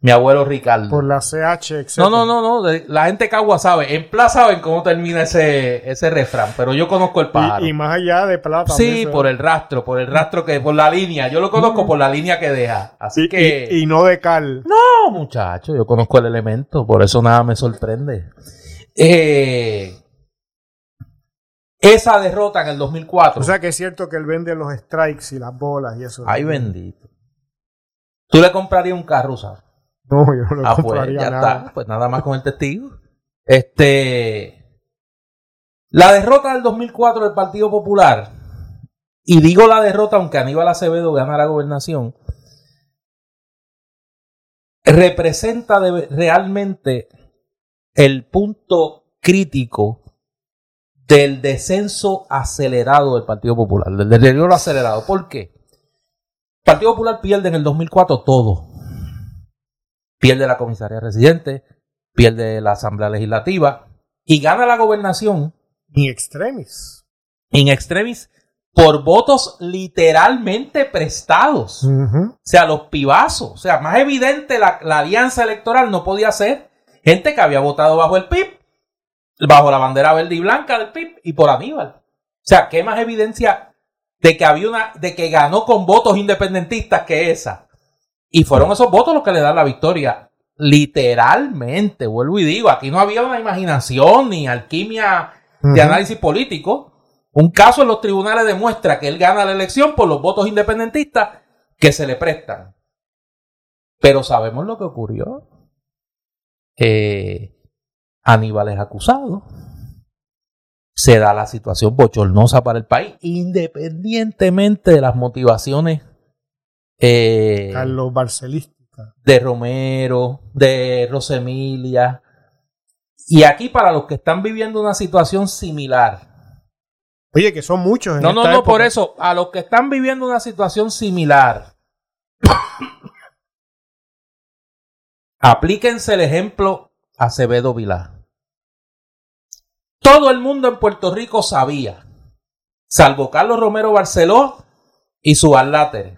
mi abuelo Ricardo. Por la CH, etc. No, no, no, no. La gente cagua sabe. En Plaza saben cómo termina ese, ese refrán. Pero yo conozco el pájaro. Y, y más allá de plata. Sí, por el rastro, por el rastro que, por la línea. Yo lo conozco por la línea que deja. Así Y, que. y- y no de cal. No, muchacho, yo conozco el elemento, por eso nada me sorprende. Eh, esa derrota en el 2004. O sea que es cierto que él vende los strikes y las bolas y eso. ay, bendito. Tú le comprarías un carro, ¿sabes? No, yo no le Ah, pues ya nada. está. Pues nada más con el testigo. Este. La derrota del 2004 del Partido Popular. Y digo la derrota aunque Aníbal Acevedo gana la gobernación. Representa de- realmente el punto crítico del descenso acelerado del Partido Popular, del deterioro acelerado. ¿Por qué? El Partido Popular pierde en el 2004 todo pierde la comisaría residente, pierde la asamblea legislativa y gana la gobernación In extremis. in extremis por votos literalmente prestados. O sea, los pibazos. O sea, más evidente la, la alianza electoral no podía ser gente que había votado bajo el PIB, bajo la bandera verde y blanca del PIB y por Aníbal. O sea, ¿qué más evidencia de que había una, de que ganó con votos independentistas que esa? Y fueron esos votos los que le dan la victoria. Literalmente, vuelvo y digo, aquí no había una imaginación ni alquimia de análisis político. Un caso en los tribunales demuestra que él gana la elección por los votos independentistas que se le prestan. Pero sabemos lo que ocurrió. Eh, Aníbal es acusado. se da la situación bochornosa para el país, independientemente de las motivaciones eh, Carlos Barcelística. de Romero, de Rosemilia. Y aquí para los que están viviendo una situación similar, Oye, que son muchos. En no, no, esta no, época. por eso, a los que están viviendo una situación similar, aplíquense el ejemplo Acevedo Vilá. Todo el mundo en Puerto Rico sabía, salvo Carlos Romero Barceló y su láteres,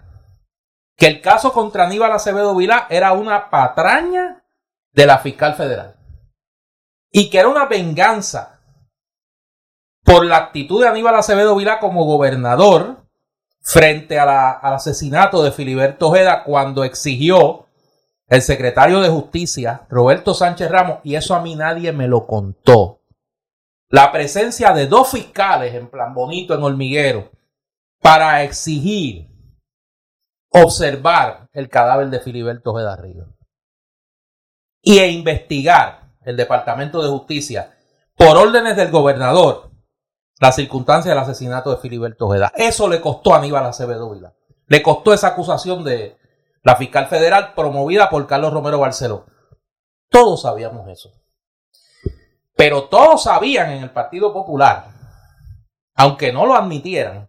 que el caso contra Aníbal Acevedo Vilá era una patraña de la fiscal federal. Y que era una venganza por la actitud de Aníbal Acevedo Vilá como gobernador frente al asesinato de Filiberto Ojeda cuando exigió el secretario de Justicia, Roberto Sánchez Ramos, y eso a mí nadie me lo contó, la presencia de dos fiscales en plan bonito, en hormiguero, para exigir observar el cadáver de Filiberto Ojeda Ríos y e investigar el Departamento de Justicia por órdenes del gobernador la circunstancia del asesinato de Filiberto Ojeda. Eso le costó a Aníbal Acevedo Vila. Le costó esa acusación de la fiscal federal promovida por Carlos Romero Barceló. Todos sabíamos eso. Pero todos sabían en el Partido Popular, aunque no lo admitieran,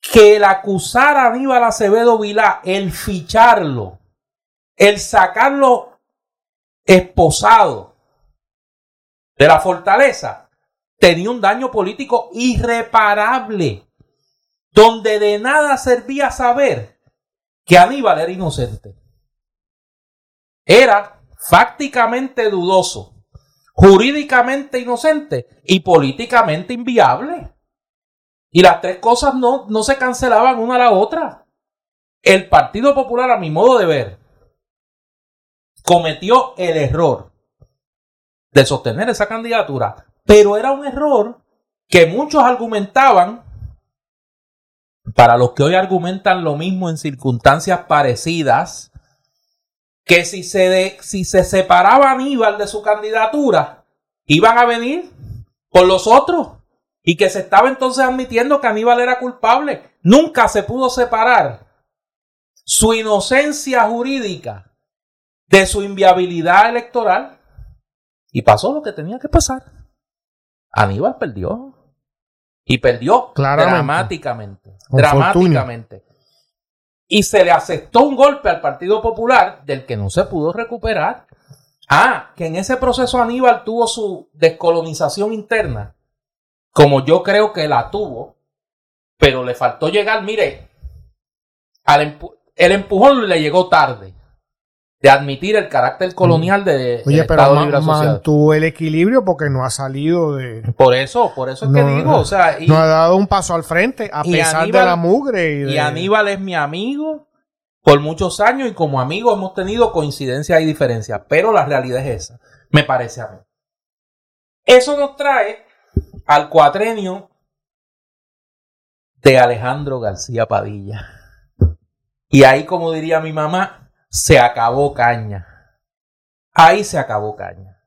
que el acusar a Aníbal Acevedo Vilá, el ficharlo, el sacarlo esposado de la fortaleza, tenía un daño político irreparable, donde de nada servía saber que Aníbal era inocente. Era fácticamente dudoso, jurídicamente inocente y políticamente inviable. Y las tres cosas no, no se cancelaban una a la otra. El Partido Popular, a mi modo de ver, cometió el error de sostener esa candidatura, pero era un error que muchos argumentaban, para los que hoy argumentan lo mismo en circunstancias parecidas, que si se, de- si se separaba Aníbal de su candidatura, iban a venir por los otros y que se estaba entonces admitiendo que Aníbal era culpable. Nunca se pudo separar su inocencia jurídica de su inviabilidad electoral. Y pasó lo que tenía que pasar. Aníbal perdió. Y perdió Claramente. dramáticamente. Con dramáticamente. Y se le aceptó un golpe al Partido Popular del que no se pudo recuperar. Ah, que en ese proceso Aníbal tuvo su descolonización interna, como yo creo que la tuvo, pero le faltó llegar, mire, al empu- el empujón le llegó tarde de admitir el carácter colonial de, Oye, del pero Estado Libre Asociado. mantuvo el equilibrio porque no ha salido de. Por eso, por eso es que digo, o sea, y, no ha dado un paso al frente a pesar Aníbal- de la mugre. Y, de- y Aníbal es mi amigo por muchos años y como amigo hemos tenido coincidencias y diferencias, pero la realidad es esa, me parece a mí. Eso nos trae al cuatrenio de Alejandro García Padilla. Y ahí, como diría mi mamá, se acabó caña. Ahí se acabó caña.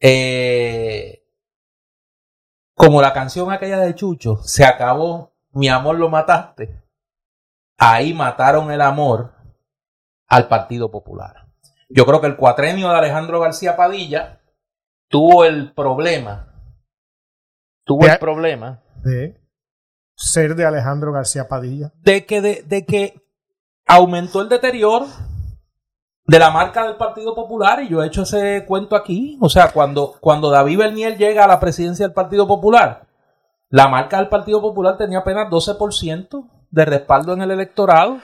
Eh, como la canción aquella de Chucho, se acabó, mi amor lo mataste. Ahí mataron el amor al Partido Popular. Yo creo que el cuatrenio de Alejandro García Padilla tuvo el problema, tuvo el problema de ser de Alejandro García Padilla. de que, de, de que aumentó el deterioro de la marca del Partido Popular y yo he hecho ese cuento aquí. O sea, cuando, cuando David Bernier llega a la presidencia del Partido Popular, la marca del Partido Popular tenía apenas 12% de respaldo en el electorado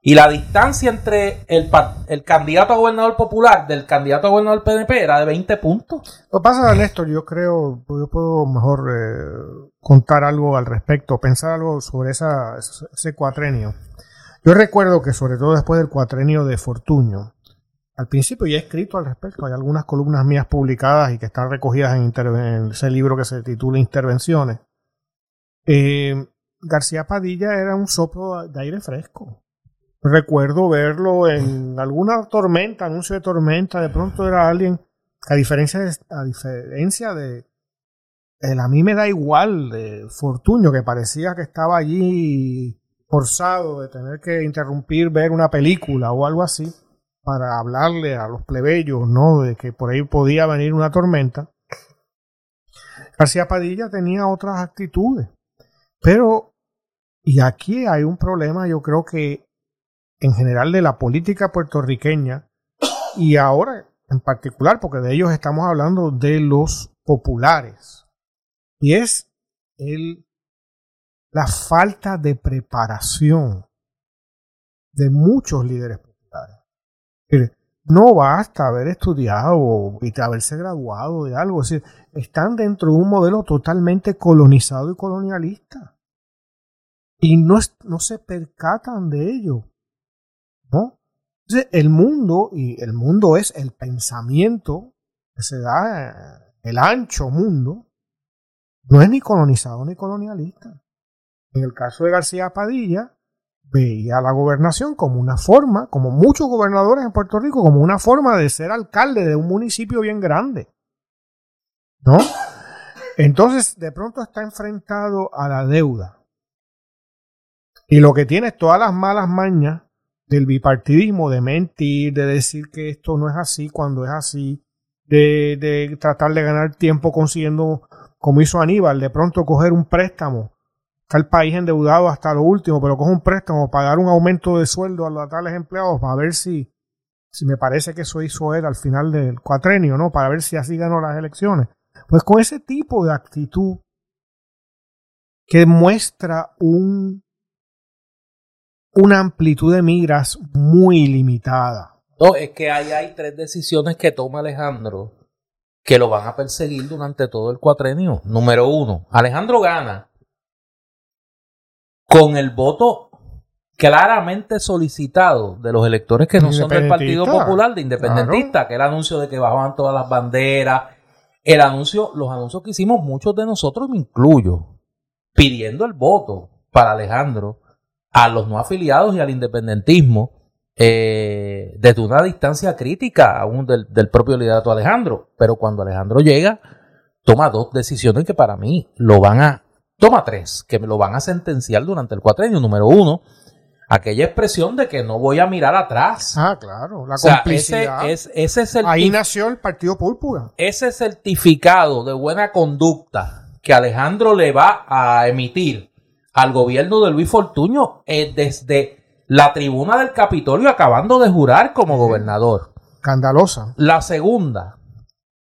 y la distancia entre el, el candidato a gobernador popular del candidato a gobernador PNP era de 20 puntos. Lo pasa, Néstor, yo creo, yo puedo mejor eh, contar algo al respecto, pensar algo sobre ese cuatrenio. Yo recuerdo que sobre todo después del cuatrenio de Fortuño, al principio ya he escrito al respecto, hay algunas columnas mías publicadas y que están recogidas en ese libro que se titula Intervenciones. Eh, García Padilla era un soplo de aire fresco. Recuerdo verlo en alguna tormenta, anuncio de tormenta, de pronto era alguien, a diferencia de, a diferencia de, el a mí me da igual de Fortuño, que parecía que estaba allí forzado de tener que interrumpir ver una película o algo así para hablarle a los plebeyos, ¿no? De que por ahí podía venir una tormenta. García Padilla tenía otras actitudes. Pero, y aquí hay un problema, yo creo que en general de la política puertorriqueña, y ahora en particular, porque de ellos estamos hablando de los populares, y es el, la falta de preparación de muchos líderes populares. No basta haber estudiado o haberse graduado de algo, es decir, están dentro de un modelo totalmente colonizado y colonialista. Y no, no se percatan de ello. Entonces, el mundo, y el mundo es el pensamiento que se da, el ancho mundo, no es ni colonizado ni colonialista. En el caso de García Padilla, veía la gobernación como una forma, como muchos gobernadores en Puerto Rico, como una forma de ser alcalde de un municipio bien grande. ¿No? Entonces, de pronto está enfrentado a la deuda. Y lo que tiene es todas las malas mañas del bipartidismo, de mentir, de decir que esto no es así cuando es así, de, de tratar de ganar tiempo consiguiendo, como hizo Aníbal, de pronto coger un préstamo. Está el país endeudado hasta lo último, pero coge un préstamo para dar un aumento de sueldo a los tales empleados para ver si, si me parece que eso hizo él al final del cuatrenio, ¿no? Para ver si así ganó las elecciones. Pues con ese tipo de actitud que muestra un una amplitud de migras muy limitada. No, es que ahí hay tres decisiones que toma Alejandro que lo van a perseguir durante todo el cuatrenio. Número uno, Alejandro gana con el voto claramente solicitado de los electores que no son del Partido Popular, de independentista, que el anuncio de que bajaban todas las banderas, el anuncio, los anuncios que hicimos muchos de nosotros, me incluyo, pidiendo el voto para Alejandro a los no afiliados y al independentismo eh, desde una distancia crítica aún del, del, propio liderato Alejandro. Pero cuando Alejandro llega, toma dos decisiones que para mí lo van a, toma tres, que me lo van a sentenciar durante el cuatrenio. Número uno, aquella expresión de que no voy a mirar atrás. Ah, claro, la complicidad. Ese, es, ese Ahí nació el Partido Púrpura. Ese certificado de buena conducta que Alejandro le va a emitir al gobierno de Luis Fortuño eh, desde la tribuna del Capitolio acabando de jurar como gobernador. Escandalosa. La segunda,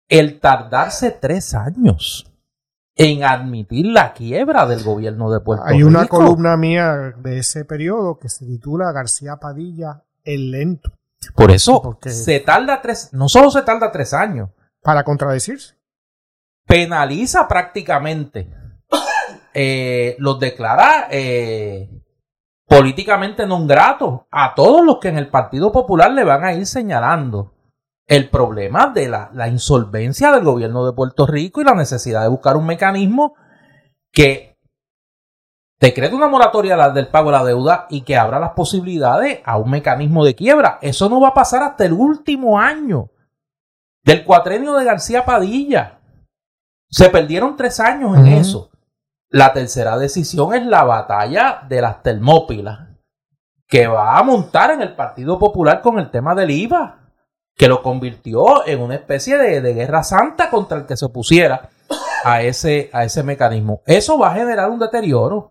el tardarse tres años en admitir la quiebra del gobierno de Puerto Rico. Hay una columna mía de ese periodo que se titula García Padilla, el lento. Por eso se tarda tres, no solo se tarda tres años. Para contradecirse. Penaliza prácticamente eh, los declara eh, políticamente no gratos a todos los que en el Partido Popular le van a ir señalando el problema de la, la insolvencia del gobierno de Puerto Rico y la necesidad de buscar un mecanismo que decrete una moratoria del pago de la deuda y que abra las posibilidades a un mecanismo de quiebra. Eso no va a pasar hasta el último año del cuatrenio de García Padilla. Se perdieron tres años en eso. La tercera decisión es la batalla de las termópilas, que va a montar en el Partido Popular con el tema del IVA, que lo convirtió en una especie de, guerra santa contra el que se opusiera a ese, a ese mecanismo. Eso va a generar un deterioro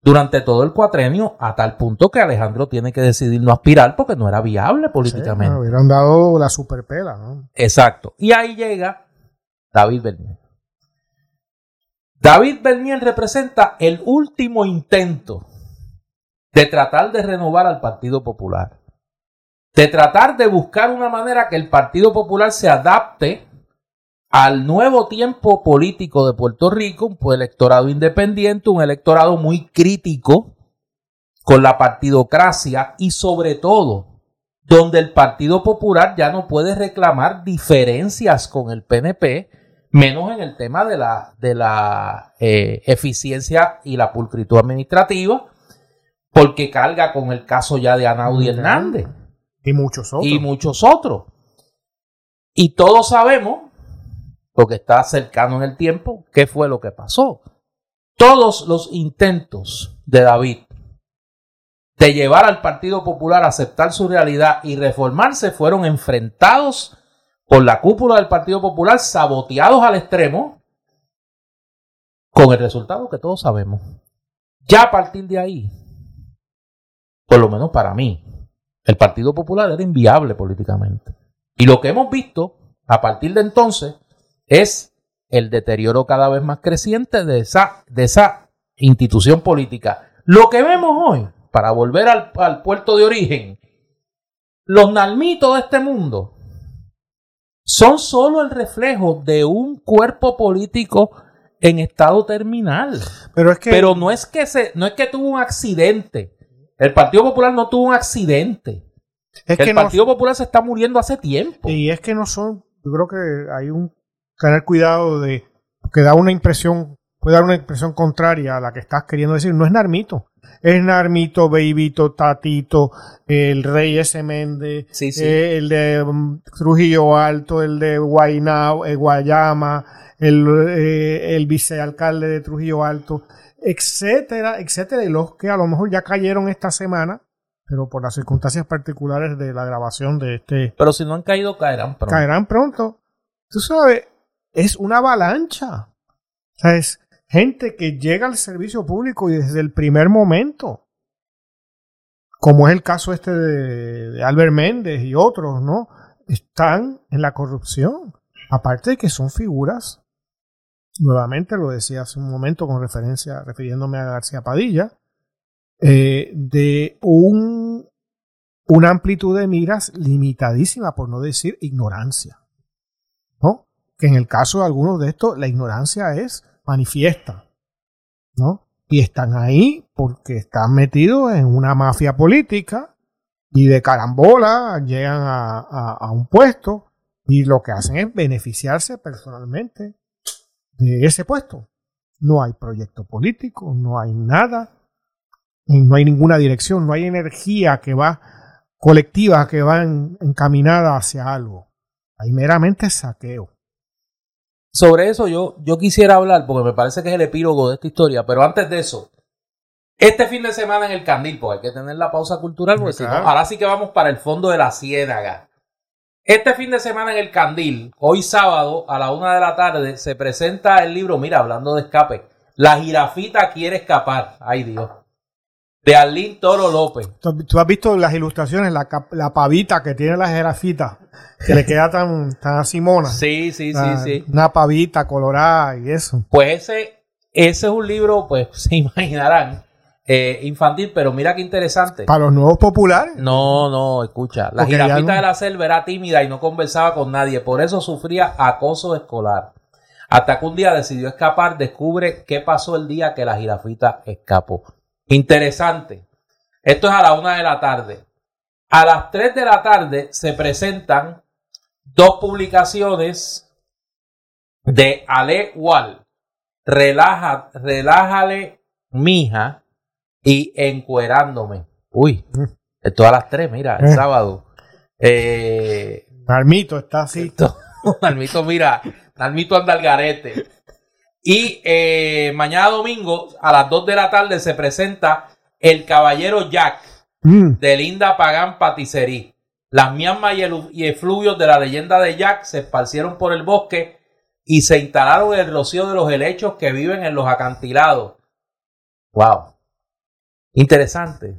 durante todo el cuatrenio, a tal punto que Alejandro tiene que decidir no aspirar porque no era viable políticamente. Sí, hubieran dado la superpela, ¿no? Exacto. Y ahí llega David Bernier. David Bernier representa el último intento de tratar de renovar al Partido Popular, de tratar de buscar una manera que el Partido Popular se adapte al nuevo tiempo político de Puerto Rico, un electorado independiente, un electorado muy crítico con la partidocracia y sobre todo donde el Partido Popular ya no puede reclamar diferencias con el PNP, menos en el tema de la, de la eh, eficiencia y la pulcritud administrativa, porque carga con el caso ya de Anaudi Hernández. Y muchos otros. Y muchos otros. Y todos sabemos, porque está cercano en el tiempo, qué fue lo que pasó. Todos los intentos de David de llevar al Partido Popular a aceptar su realidad y reformarse fueron enfrentados por la cúpula del Partido Popular, saboteados al extremo, con el resultado que todos sabemos. Ya a partir de ahí, por lo menos para mí, el Partido Popular era inviable políticamente. Y lo que hemos visto a partir de entonces es el deterioro cada vez más creciente de esa, de esa institución política. Lo que vemos hoy, para volver al, al puerto de origen, los nalmitos de este mundo son solo el reflejo de un cuerpo político en estado terminal. Pero es que. Pero no es que se, no es que tuvo un accidente. El Partido Popular no tuvo un accidente. es el que no- Partido Popular se está muriendo hace tiempo. y es que no son. Yo creo que hay un. Tener cuidado de. Que da una impresión. Puede dar una impresión contraria a la que estás queriendo decir. No es Narmito. Es Narmito, Beibito, Tatito, el Rey S. Méndez, Sí, sí. eh, el de mm, Trujillo Alto, el de Guaynao, eh, Guayama, el, eh, el vicealcalde de Trujillo Alto, etcétera, etcétera, y los que a lo mejor ya cayeron esta semana, pero por las circunstancias particulares de la grabación de este, Pero si no han caído, caerán pronto. caerán pronto. Tú sabes, es una avalancha. O sea, es gente que llega al servicio público y desde el primer momento, como es el caso este de, de Albert Méndez y otros, ¿no? Están en la corrupción. Aparte de que son figuras, nuevamente lo decía hace un momento con referencia, refiriéndome a García Padilla, eh, de un, una amplitud de miras limitadísima, por no decir ignorancia. ¿No? Que en el caso de algunos de estos, la ignorancia es manifiesta. ¿No? Y están ahí porque están metidos en una mafia política y de carambola llegan a, a- un puesto y lo que hacen es beneficiarse personalmente de ese puesto. No hay proyecto político, no hay nada, no hay ninguna dirección, no hay energía que va colectiva, que va en- encaminada hacia algo. Hay meramente saqueo. Sobre eso yo, yo quisiera hablar, porque me parece que es el epílogo de esta historia, pero antes de eso, este fin de semana en el Candil, pues hay que tener la pausa cultural, porque si no, Claro. ahora sí que vamos para el fondo de la ciénaga. Este fin de semana en el Candil, hoy sábado a la una de la tarde, se presenta el libro, mira, hablando de escape, La jirafita quiere escapar, ay Dios, de Arlín Toro López. ¿Tú, has visto las ilustraciones, la, la pavita que tiene la jerafita, que le queda tan, tan así mona. Sí, sí, sí, sí. Una pavita colorada y eso. Pues ese, ese es un libro, pues se imaginarán, eh, infantil, pero mira qué interesante. Para los nuevos populares. No, no, escucha. La Porque jirafita no- de la selva era tímida y no conversaba con nadie, por eso sufría acoso escolar. Hasta que un día decidió escapar, descubre qué pasó el día que la jirafita escapó. Interesante. Esto es a la una de la tarde. A las tres de la tarde se presentan dos publicaciones de Ale Wall. Relaja, relájale, mija, y encuerándome. Uy, esto a las 3, mira, el Eh. sábado. Eh, está así. esto, Nalmito, mira, Nalmito anda al garete. Y eh, mañana domingo, a las 2 de la tarde, se presenta El Caballero Jack Mm. de Linda Pagán Paticerí. Las miasmas y, y efluvios de la leyenda de Jack se esparcieron por el bosque y se instalaron en el rocío de los helechos que viven en los acantilados. Wow. Interesante.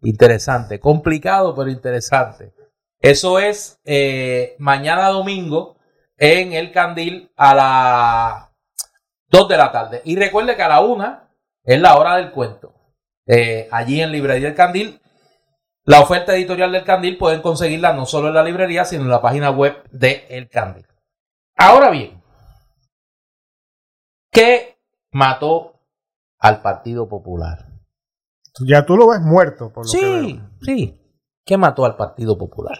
Interesante. Complicado, pero interesante. Eso es eh, mañana domingo en el Candil a las 2 de la tarde. Y recuerde que a la 1 es la hora del cuento. Eh, allí en Librería El Candil. La oferta editorial del Candil pueden conseguirla no solo en la librería, sino en la página web de El Candil. Ahora bien, ¿qué mató al Partido Popular? Ya tú lo ves muerto, por lo que Sí, veo. sí. ¿Qué mató al Partido Popular?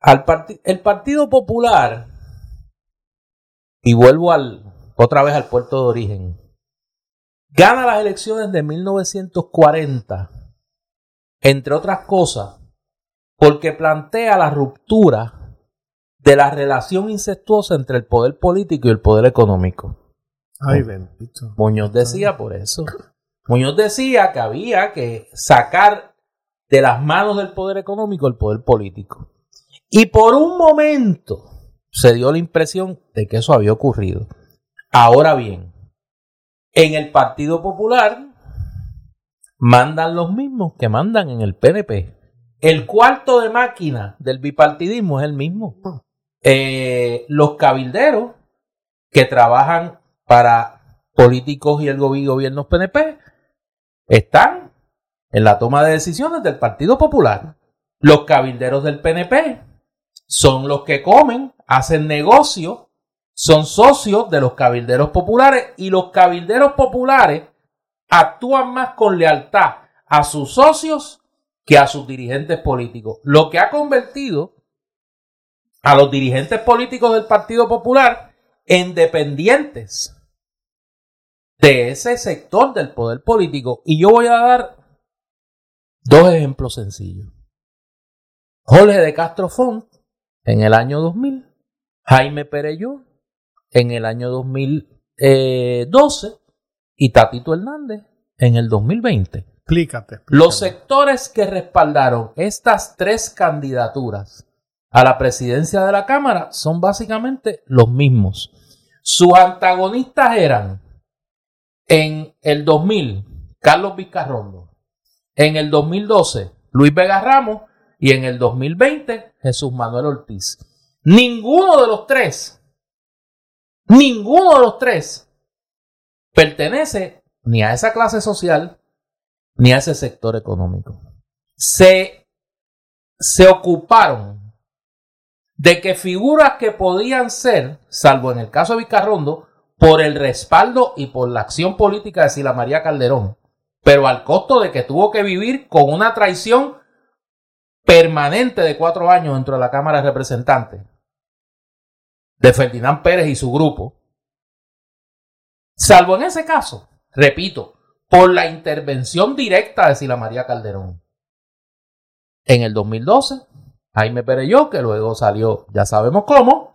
Al el Partido Popular, y vuelvo al, otra vez al puerto de origen, gana las elecciones de 1940, entre otras cosas, porque plantea la ruptura de la relación incestuosa entre el poder político y el poder económico. Ay, bendito. Muñoz decía por eso. Muñoz decía que había que sacar de las manos del poder económico el poder político. Y por un momento se dio la impresión de que eso había ocurrido. Ahora bien, en el Partido Popular mandan los mismos que mandan en el PNP. El cuarto de máquina del bipartidismo es el mismo. Eh, los cabilderos que trabajan para políticos y el gobierno PNP están en la toma de decisiones del Partido Popular. Los cabilderos del PNP son los que comen, hacen negocio, son socios de los cabilderos populares y los cabilderos populares actúan más con lealtad a sus socios que a sus dirigentes políticos, lo que ha convertido a los dirigentes políticos del Partido Popular en dependientes de ese sector del poder político. Y yo voy a dar dos ejemplos sencillos. Jorge de Castro Font en el año 2000, Jaime Pereyó en el año 2012 y Tatito Hernández en el 2020. Explícate, Los sectores que respaldaron estas tres candidaturas a la presidencia de la Cámara son básicamente los mismos. Sus antagonistas eran en el 2000 Carlos Vizcarrondo, en el 2012 Luis Vega Ramos y en el 2020 Jesús Manuel Ortiz. Ninguno de los tres, ninguno de los tres pertenece ni a esa clase social ni a ese sector económico. Se, se ocuparon de que figuras que podían ser, salvo en el caso de Vizcarrondo, por el respaldo y por la acción política de Sila María Calderón, pero al costo de que tuvo que vivir con una traición permanente de cuatro años dentro de la Cámara de Representantes de Ferdinand Pérez y su grupo, salvo en ese caso, repito, por la intervención directa de Sila María Calderón. En el 2012, Jaime Pereyó, que luego salió, ya sabemos cómo,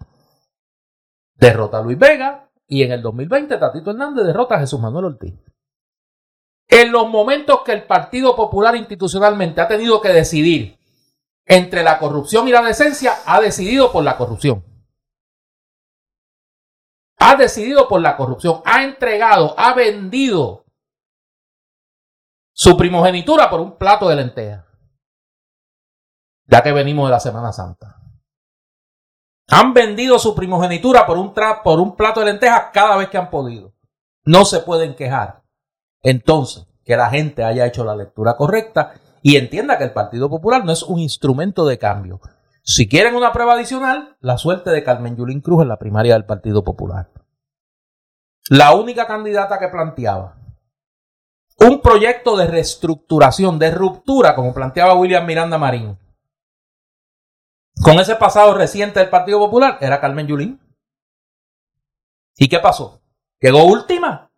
derrota a Luis Vega, y en el 2020 Tatito Hernández derrota a Jesús Manuel Ortiz. En los momentos que el Partido Popular institucionalmente ha tenido que decidir entre la corrupción y la decencia, ha decidido por la corrupción. Ha decidido por la corrupción, ha entregado, ha vendido su primogenitura por un plato de lentejas. Ya que venimos de la Semana Santa. Han vendido su primogenitura por un, por un plato de lentejas cada vez que han podido. No se pueden quejar. Entonces, que la gente haya hecho la lectura correcta y entienda que el Partido Popular no es un instrumento de cambio. Si quieren una prueba adicional, la suerte de Carmen Yulín Cruz en la primaria del Partido Popular. La única candidata que planteaba un proyecto de reestructuración, de ruptura, como planteaba William Miranda Marín, con ese pasado reciente del Partido Popular, era Carmen Yulín. ¿Y qué pasó? Llegó última.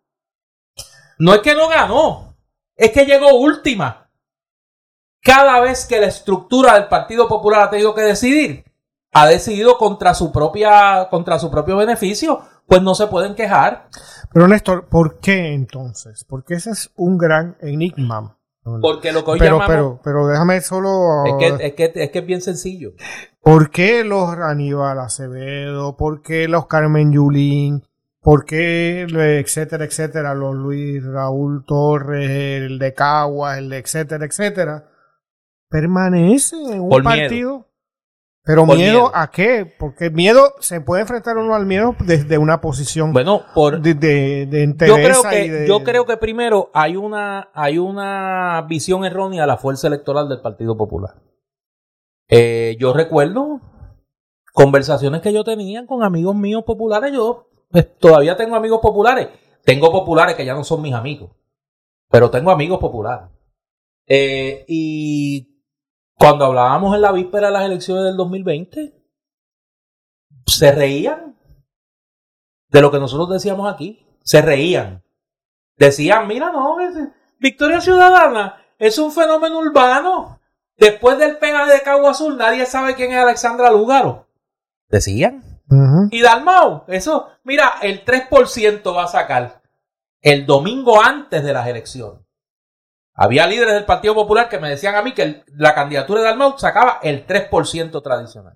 No es que no ganó, es que llegó última cada vez que la estructura del Partido Popular ha tenido que decidir, ha decidido contra su propia, contra su propio beneficio, pues no se pueden quejar. Pero Néstor, ¿por qué entonces? Porque ese es un gran enigma. Porque lo que hoy pero, llamamos... pero, pero déjame solo... Es que, es, que, es que es bien sencillo. ¿Por qué los Aníbal Acevedo? ¿Por qué los Carmen Yulín? ¿Por qué, etcétera, etcétera, los Luis Raúl Torres, el de Caguas, el de etcétera, etcétera? Permanecen en un Por partido. miedo. Pero Por miedo, miedo. a qué? Porque miedo se puede enfrentar uno al miedo desde una posición Bueno, por, de, de, de yo creo y que de- yo creo que primero hay una hay una visión errónea de la fuerza electoral del Partido Popular. Eh, yo recuerdo conversaciones que yo tenía con amigos míos populares. Yo pues, todavía tengo amigos populares. Tengo populares que ya no son mis amigos, pero tengo amigos populares. Eh, y cuando hablábamos en la víspera de las elecciones del 2020, se reían de lo que nosotros decíamos aquí. Se reían. Decían, mira, no, Victoria Ciudadana es un fenómeno urbano. Después del pega de Cabo Azul, nadie sabe quién es Alexandra Lúgaro. Decían. Y Dalmau, eso, mira, el 3% va a sacar el domingo antes de las elecciones. Había líderes del Partido Popular que me decían a mí que el- la candidatura de Dalmau sacaba el 3% tradicional.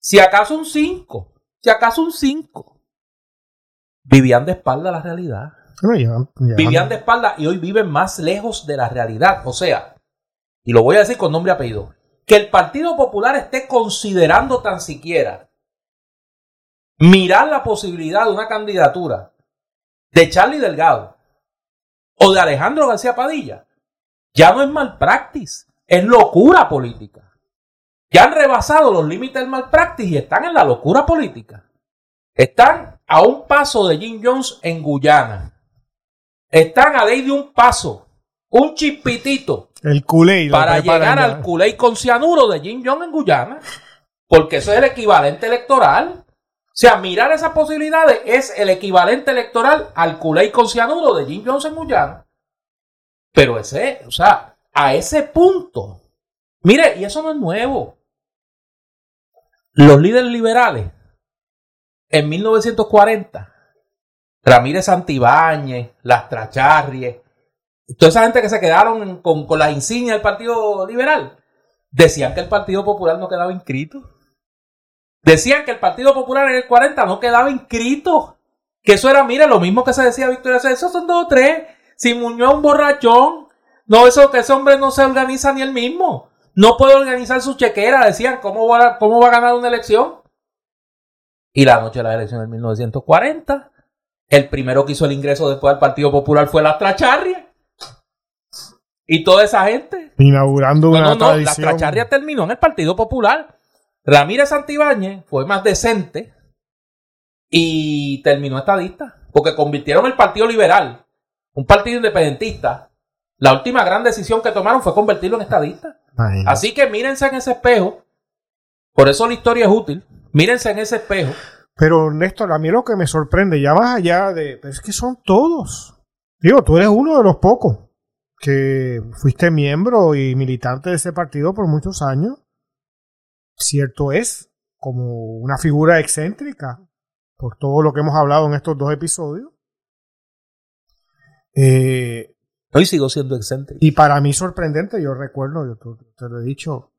Si acaso un 5, si acaso un 5. Vivían de espalda la realidad. Bueno, ya- ya- Vivían de espalda y hoy viven más lejos de la realidad. O sea, y lo voy a decir con nombre y apellido, que el Partido Popular esté considerando tan siquiera mirar la posibilidad de una candidatura de Charlie Delgado o de Alejandro García Padilla, ya no es malpractice, es locura política. Ya han rebasado los límites del malpractice y están en la locura política. Están a un paso de Jim Jones en Guyana. Están a ley de un paso, un chispitito, El culé. para llegar ya. al culé con cianuro de Jim Jones en Guyana. Porque eso es el equivalente electoral. O sea, mirar esas posibilidades es el equivalente electoral al culé con cianuro de Jim Jones en Guyana. Pero ese, o sea, a ese punto. Mire, y eso no es nuevo. Los líderes liberales, en 1940, Ramírez Santibáñez, Las Tracharries, toda esa gente que se quedaron con, con las insignias del Partido Liberal, decían que el Partido Popular no quedaba inscrito. Decían que el Partido Popular en el 40 no quedaba inscrito. Que eso era, mire, lo mismo que se decía Victoria César, esos son dos o tres. Si Muñoz es un borrachón, no, eso que ese hombre no se organiza ni él mismo. No puede organizar su chequera. Decían, ¿cómo va, a- cómo va a ganar una elección? Y la noche de la elección de 1940, el primero que hizo el ingreso después del Partido Popular fue la Tracharria. Y toda esa gente. Inaugurando No, una no, no. La tradición. Tracharria terminó en el Partido Popular. Ramírez Santibáñez fue más decente y terminó estadista. Porque convirtieron el Partido Liberal, un partido independentista. La última gran decisión que tomaron fue convertirlo en estadista. Imagínate. Así que mírense en ese espejo. Por eso la historia es útil. Mírense en ese espejo. Pero Néstor, a mí lo que me sorprende, ya más allá de. pero es que son todos. Digo, tú eres uno de los pocos que fuiste miembro y militante de ese partido por muchos años. Cierto es, como una figura excéntrica, por todo lo que hemos hablado en estos dos episodios. Eh, Hoy sigo siendo excéntrico. y para mí sorprendente, yo recuerdo, yo te, te lo he dicho,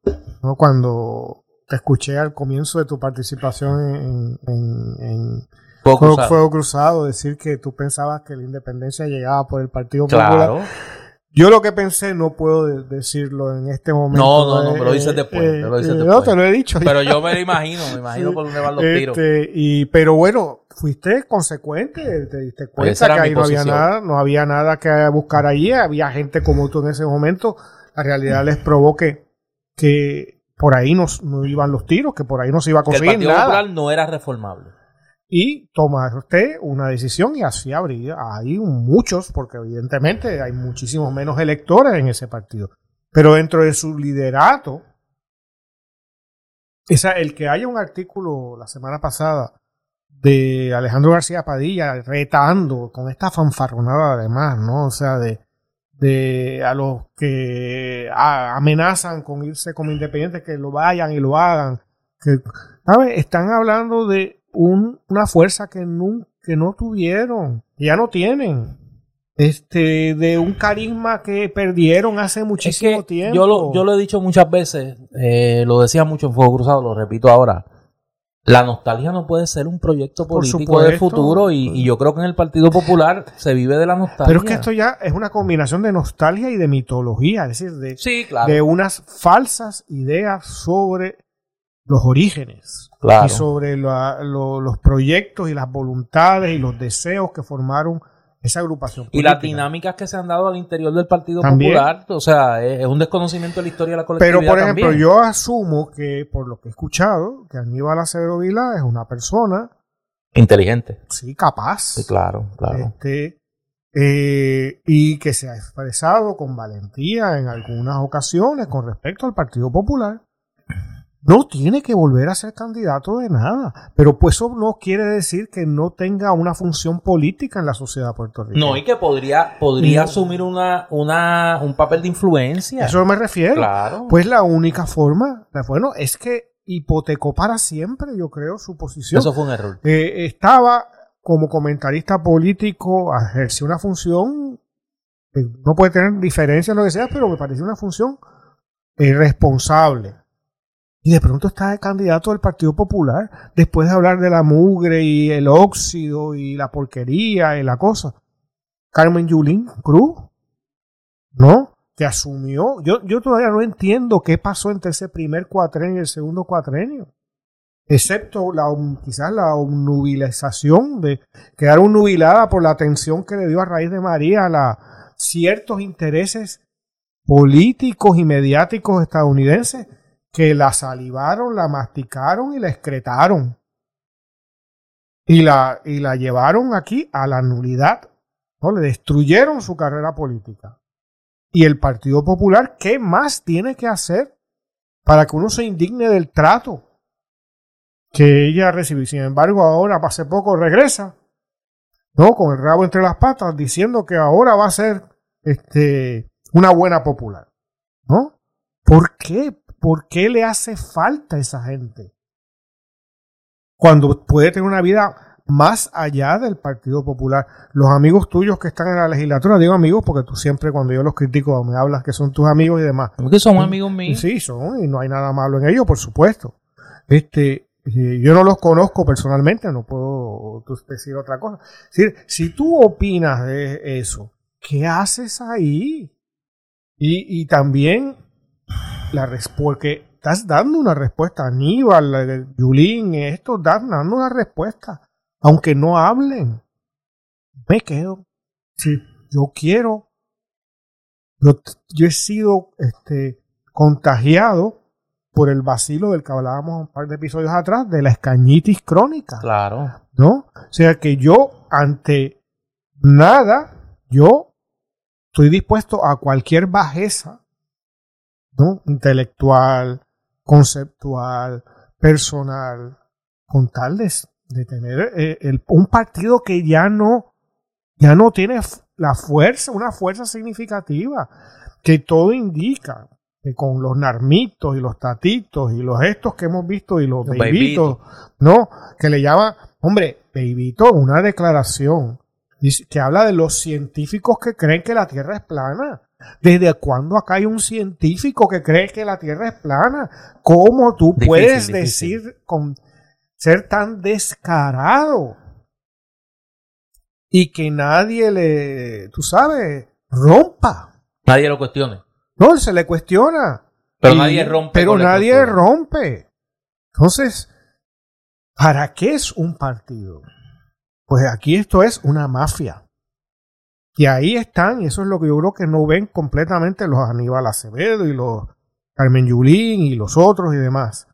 ¿no? cuando te escuché al comienzo de tu participación en, en- en Fuego cruzado. Fuego Cruzado, decir que tú pensabas que la independencia llegaba por el Partido Popular. Claro. Yo lo que pensé, no puedo de- decirlo en este momento. No, no, no, eh, me lo dices después, me lo dices eh, después. No, te lo he dicho. Pero yo me lo imagino, me imagino Sí. por dónde van los tiros. Este, y, pero bueno, fuiste consecuente, te diste cuenta que ahí no había nada, no había nada que buscar allí, había gente como tú en ese momento, la realidad les probó que, que por ahí no, no iban los tiros, que por ahí no se iba a Que el conseguir Partido nada. Popular no era reformable. Y tomar usted una decisión y así habría, hay muchos, porque evidentemente hay muchísimos menos electores en ese partido, pero dentro de su liderato, esa, el que haya un artículo la semana pasada de Alejandro García Padilla retando con esta fanfarronada además, ¿no? O sea, de, de a los que amenazan con irse como independientes que lo vayan y lo hagan, que ¿sabes? Están hablando de un- una fuerza que, que no tuvieron, ya no tienen. Este, de un carisma que perdieron hace Es muchísimo que tiempo. yo lo, yo lo he dicho muchas veces, eh, lo decía mucho en Fuego Cruzado, lo repito ahora. La nostalgia no puede ser un proyecto Por político de supuesto. futuro y, y yo creo que en el Partido Popular se vive de la nostalgia. Pero es que esto ya es una combinación de nostalgia y de mitología, es decir, de, Sí, claro. de unas falsas ideas sobre los orígenes Claro. y sobre la- lo- los proyectos y las voluntades y los deseos que formaron esa agrupación. Y las política. dinámicas que se han dado al interior del Partido También. Popular, o sea, es, es un desconocimiento de la historia de la colectividad Pero, por ejemplo, también. yo asumo que, por lo que he escuchado, que Aníbal Acevedo Vila es una persona, Inteligente. sí, capaz, Sí, claro, claro. este, eh, y que se ha expresado con valentía en algunas ocasiones con respecto al Partido Popular. No tiene que volver a ser candidato de nada, pero pues eso no quiere decir que no tenga una función política en la sociedad puertorriqueña. No, y que podría, podría No. asumir una, una, un papel de influencia. Eso me refiero. Claro. Pues la única forma, bueno, es que hipotecó para siempre, yo creo, su posición. Eso fue un error. Eh, estaba como comentarista político, ejerció una función, eh, no puede tener diferencias, lo que sea, pero me pareció una función eh, responsable. Y de pronto está de candidato del Partido Popular, después de hablar de la mugre y el óxido y la porquería y la cosa. Carmen Yulín Cruz, ¿no? Que asumió. Yo, yo todavía no entiendo qué pasó entre ese primer cuatrenio y el segundo cuatrenio. Excepto la, quizás la obnubilización de quedar nubilada por la atención que le dio a raíz de María a ciertos intereses políticos y mediáticos estadounidenses que la salivaron, la masticaron y la excretaron. Y la, y la llevaron aquí a la nulidad. ¿no? Le destruyeron su carrera política. Y el Partido Popular, ¿qué más tiene que hacer para que uno se indigne del trato que ella recibió? Sin embargo, ahora, hace poco, regresa, ¿no? Con el rabo entre las patas, diciendo que ahora va a ser este, una buena popular. ¿No? ¿Por qué? ¿Por qué le hace falta a esa gente? Cuando puede tener una vida más allá del Partido Popular. Los amigos tuyos que están en la legislatura, digo amigos porque tú siempre cuando yo los critico me hablas que son tus amigos y demás. Porque son amigos míos. Sí, son y no hay nada malo en ellos, por supuesto. Este, yo no los conozco personalmente, no puedo decir otra cosa. si tú opinas de eso, ¿qué haces ahí? Y, y también la porque estás dando una respuesta. Aníbal, Yulín, esto están dando una respuesta. Aunque no hablen, me quedo. Si yo quiero. Yo, he sido este, contagiado por el vacilo del que hablábamos un par de episodios atrás, de la escañitis crónica. Claro. ¿No? O sea que yo, ante nada, yo estoy dispuesto a cualquier bajeza ¿no? intelectual, conceptual, personal, con tal de, tener eh, un partido que ya no, ya no tiene la fuerza, una fuerza significativa, que todo indica que con los narmitos y los tatitos y los estos que hemos visto y los, los ¿no? Que le llama, hombre, beibito, una declaración que habla de los científicos que creen que la Tierra es plana. ¿Desde cuándo acá hay un científico que cree que la Tierra es plana? ¿Cómo tú puedes decir con ser tan descarado? Y que nadie le, tú sabes, rompa. Nadie lo cuestione. No, se le cuestiona. Pero nadie rompe. Pero nadie rompe. Entonces, ¿para qué es un partido? Pues aquí esto es una mafia. Y ahí están, y eso es lo que yo creo que no ven completamente los Aníbal Acevedo y los Carmen Yulín y los otros y demás.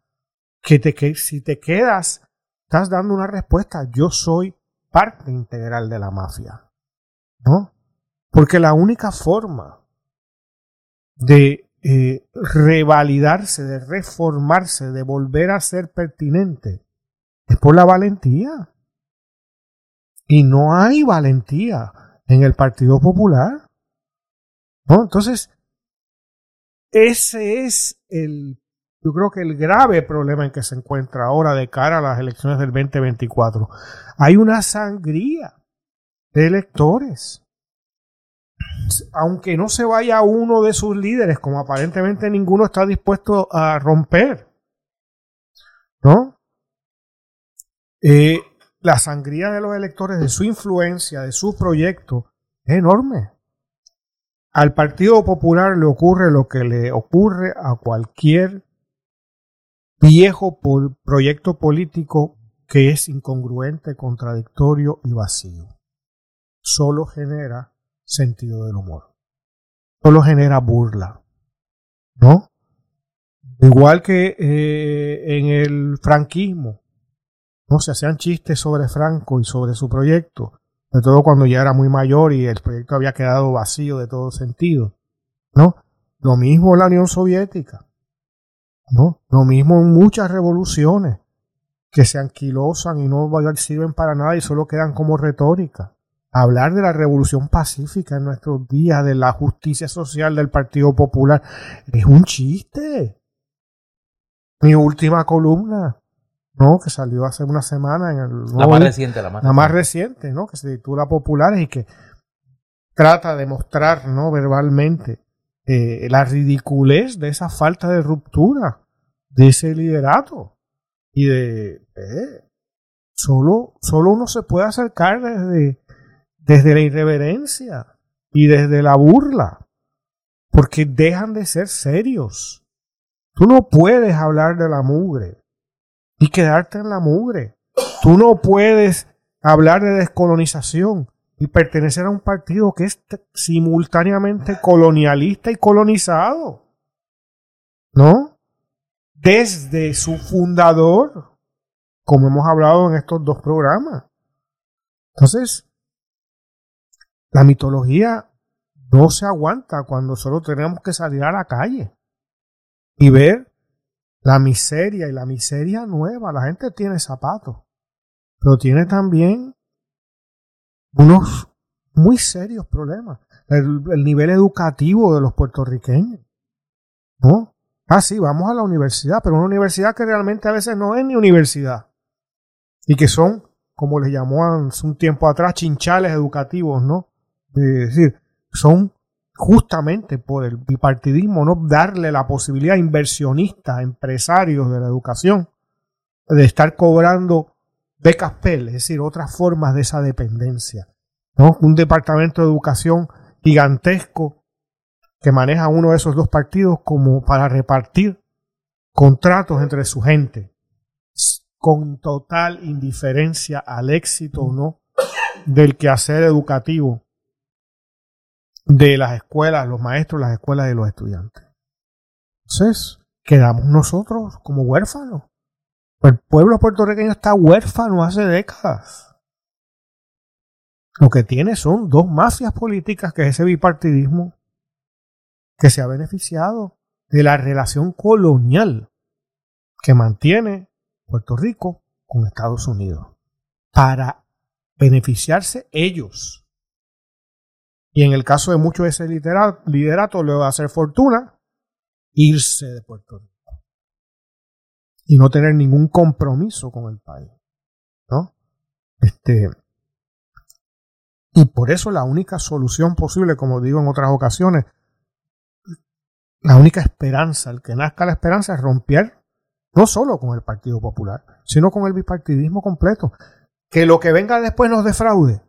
Que, te, que si te quedas, estás dando una respuesta. Yo soy parte integral de la mafia. ¿No? Porque la única forma de eh, revalidarse, de reformarse, de volver a ser pertinente, es por la valentía. Y no hay valentía en el Partido Popular. ¿No? Entonces, ese es el, yo creo que el grave problema en que se encuentra ahora de cara a las elecciones del 2024. Hay una sangría de electores. Aunque no se vaya uno de sus líderes, como aparentemente ninguno está dispuesto a romper. ¿No? Eh, la sangría de los electores, de su influencia, de su proyecto, es enorme. Al Partido Popular le ocurre lo que le ocurre a cualquier viejo proyecto político que es incongruente, contradictorio y vacío. Solo genera sentido del humor. Solo genera burla. ¿No? Igual que eh, en el franquismo, no se hacían chistes sobre Franco y sobre su proyecto, de todo cuando ya era muy mayor y el proyecto había quedado vacío de todo sentido. ¿No? Lo mismo en la Unión Soviética. ¿No? Lo mismo en muchas revoluciones que se anquilosan y no sirven para nada y solo quedan como retórica. Hablar de la revolución pacífica en nuestros días, de la justicia social del Partido Popular, es un chiste. Mi última columna, ¿no? Que salió hace una semana en el... La más reciente, la más, la más reciente, ¿no? Que se titula Populares y que trata de mostrar, ¿no? Verbalmente eh, la ridiculez de esa falta de ruptura de ese liderato y de... Eh, solo, solo uno se puede acercar desde, desde la irreverencia y desde la burla porque dejan de ser serios. Tú no puedes hablar de la mugre y quedarte en la mugre. Tú no puedes hablar de descolonización y pertenecer a un partido que es simultáneamente colonialista y colonizado. ¿No? Desde su fundador, como hemos hablado en estos dos programas. Entonces, la mitología no se aguanta cuando solo tenemos que salir a la calle y ver la miseria y la miseria nueva. La gente tiene zapatos, pero tiene también unos muy serios problemas. El, nivel educativo de los puertorriqueños. ¿No? Ah, sí, vamos a la universidad, pero una universidad que realmente a veces no es ni universidad. Y que son, como les llamó hace un tiempo atrás, chinchales educativos, ¿no? Es decir, son justamente por el bipartidismo, no darle la posibilidad a inversionistas, empresarios de la educación, de estar cobrando becas PEL, es decir, otras formas de esa dependencia. ¿no? Un departamento de educación gigantesco que maneja uno de esos dos partidos como para repartir contratos entre su gente, con total indiferencia al éxito o no del quehacer educativo de las escuelas, los maestros, las escuelas y los estudiantes. Entonces, quedamos nosotros como huérfanos. El pueblo puertorriqueño está huérfano hace décadas. Lo que tiene son dos mafias políticas, que es ese bipartidismo, que se ha beneficiado de la relación colonial que mantiene Puerto Rico con Estados Unidos para beneficiarse ellos y en el caso de muchos de ese liderato, le va a hacer fortuna irse de Puerto Rico. Y no tener ningún compromiso con el país. ¿No? Este. Y por eso la única solución posible, como digo en otras ocasiones, la única esperanza, el que nazca la esperanza es romper no solo con el Partido Popular, sino con el bipartidismo completo. Que lo que venga después nos defraude,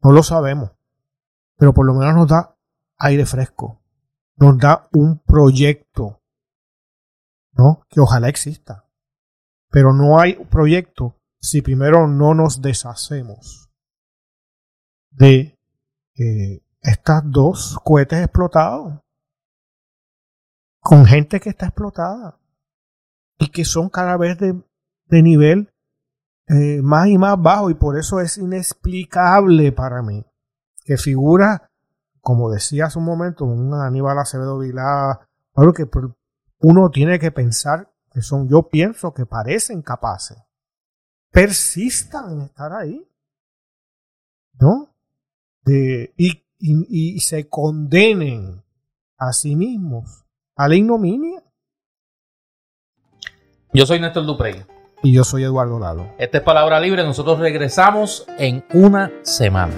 no lo sabemos pero por lo menos nos da aire fresco, nos da un proyecto, ¿no? Que ojalá exista. Pero no hay proyecto si primero no nos deshacemos de eh, estas dos cohetes explotados con gente que está explotada y que son cada vez de, nivel eh, más y más bajo y por eso es inexplicable para mí que figura, como decía hace un momento, un Aníbal Acevedo Vilá, algo que uno tiene que pensar que son, yo pienso que parecen capaces, persistan en estar ahí, ¿no? y, y, se condenen a sí mismos a la ignominia. Yo soy Néstor Duprey. Y yo soy Eduardo Lalo. Esta es Palabra Libre. Nosotros regresamos en una semana.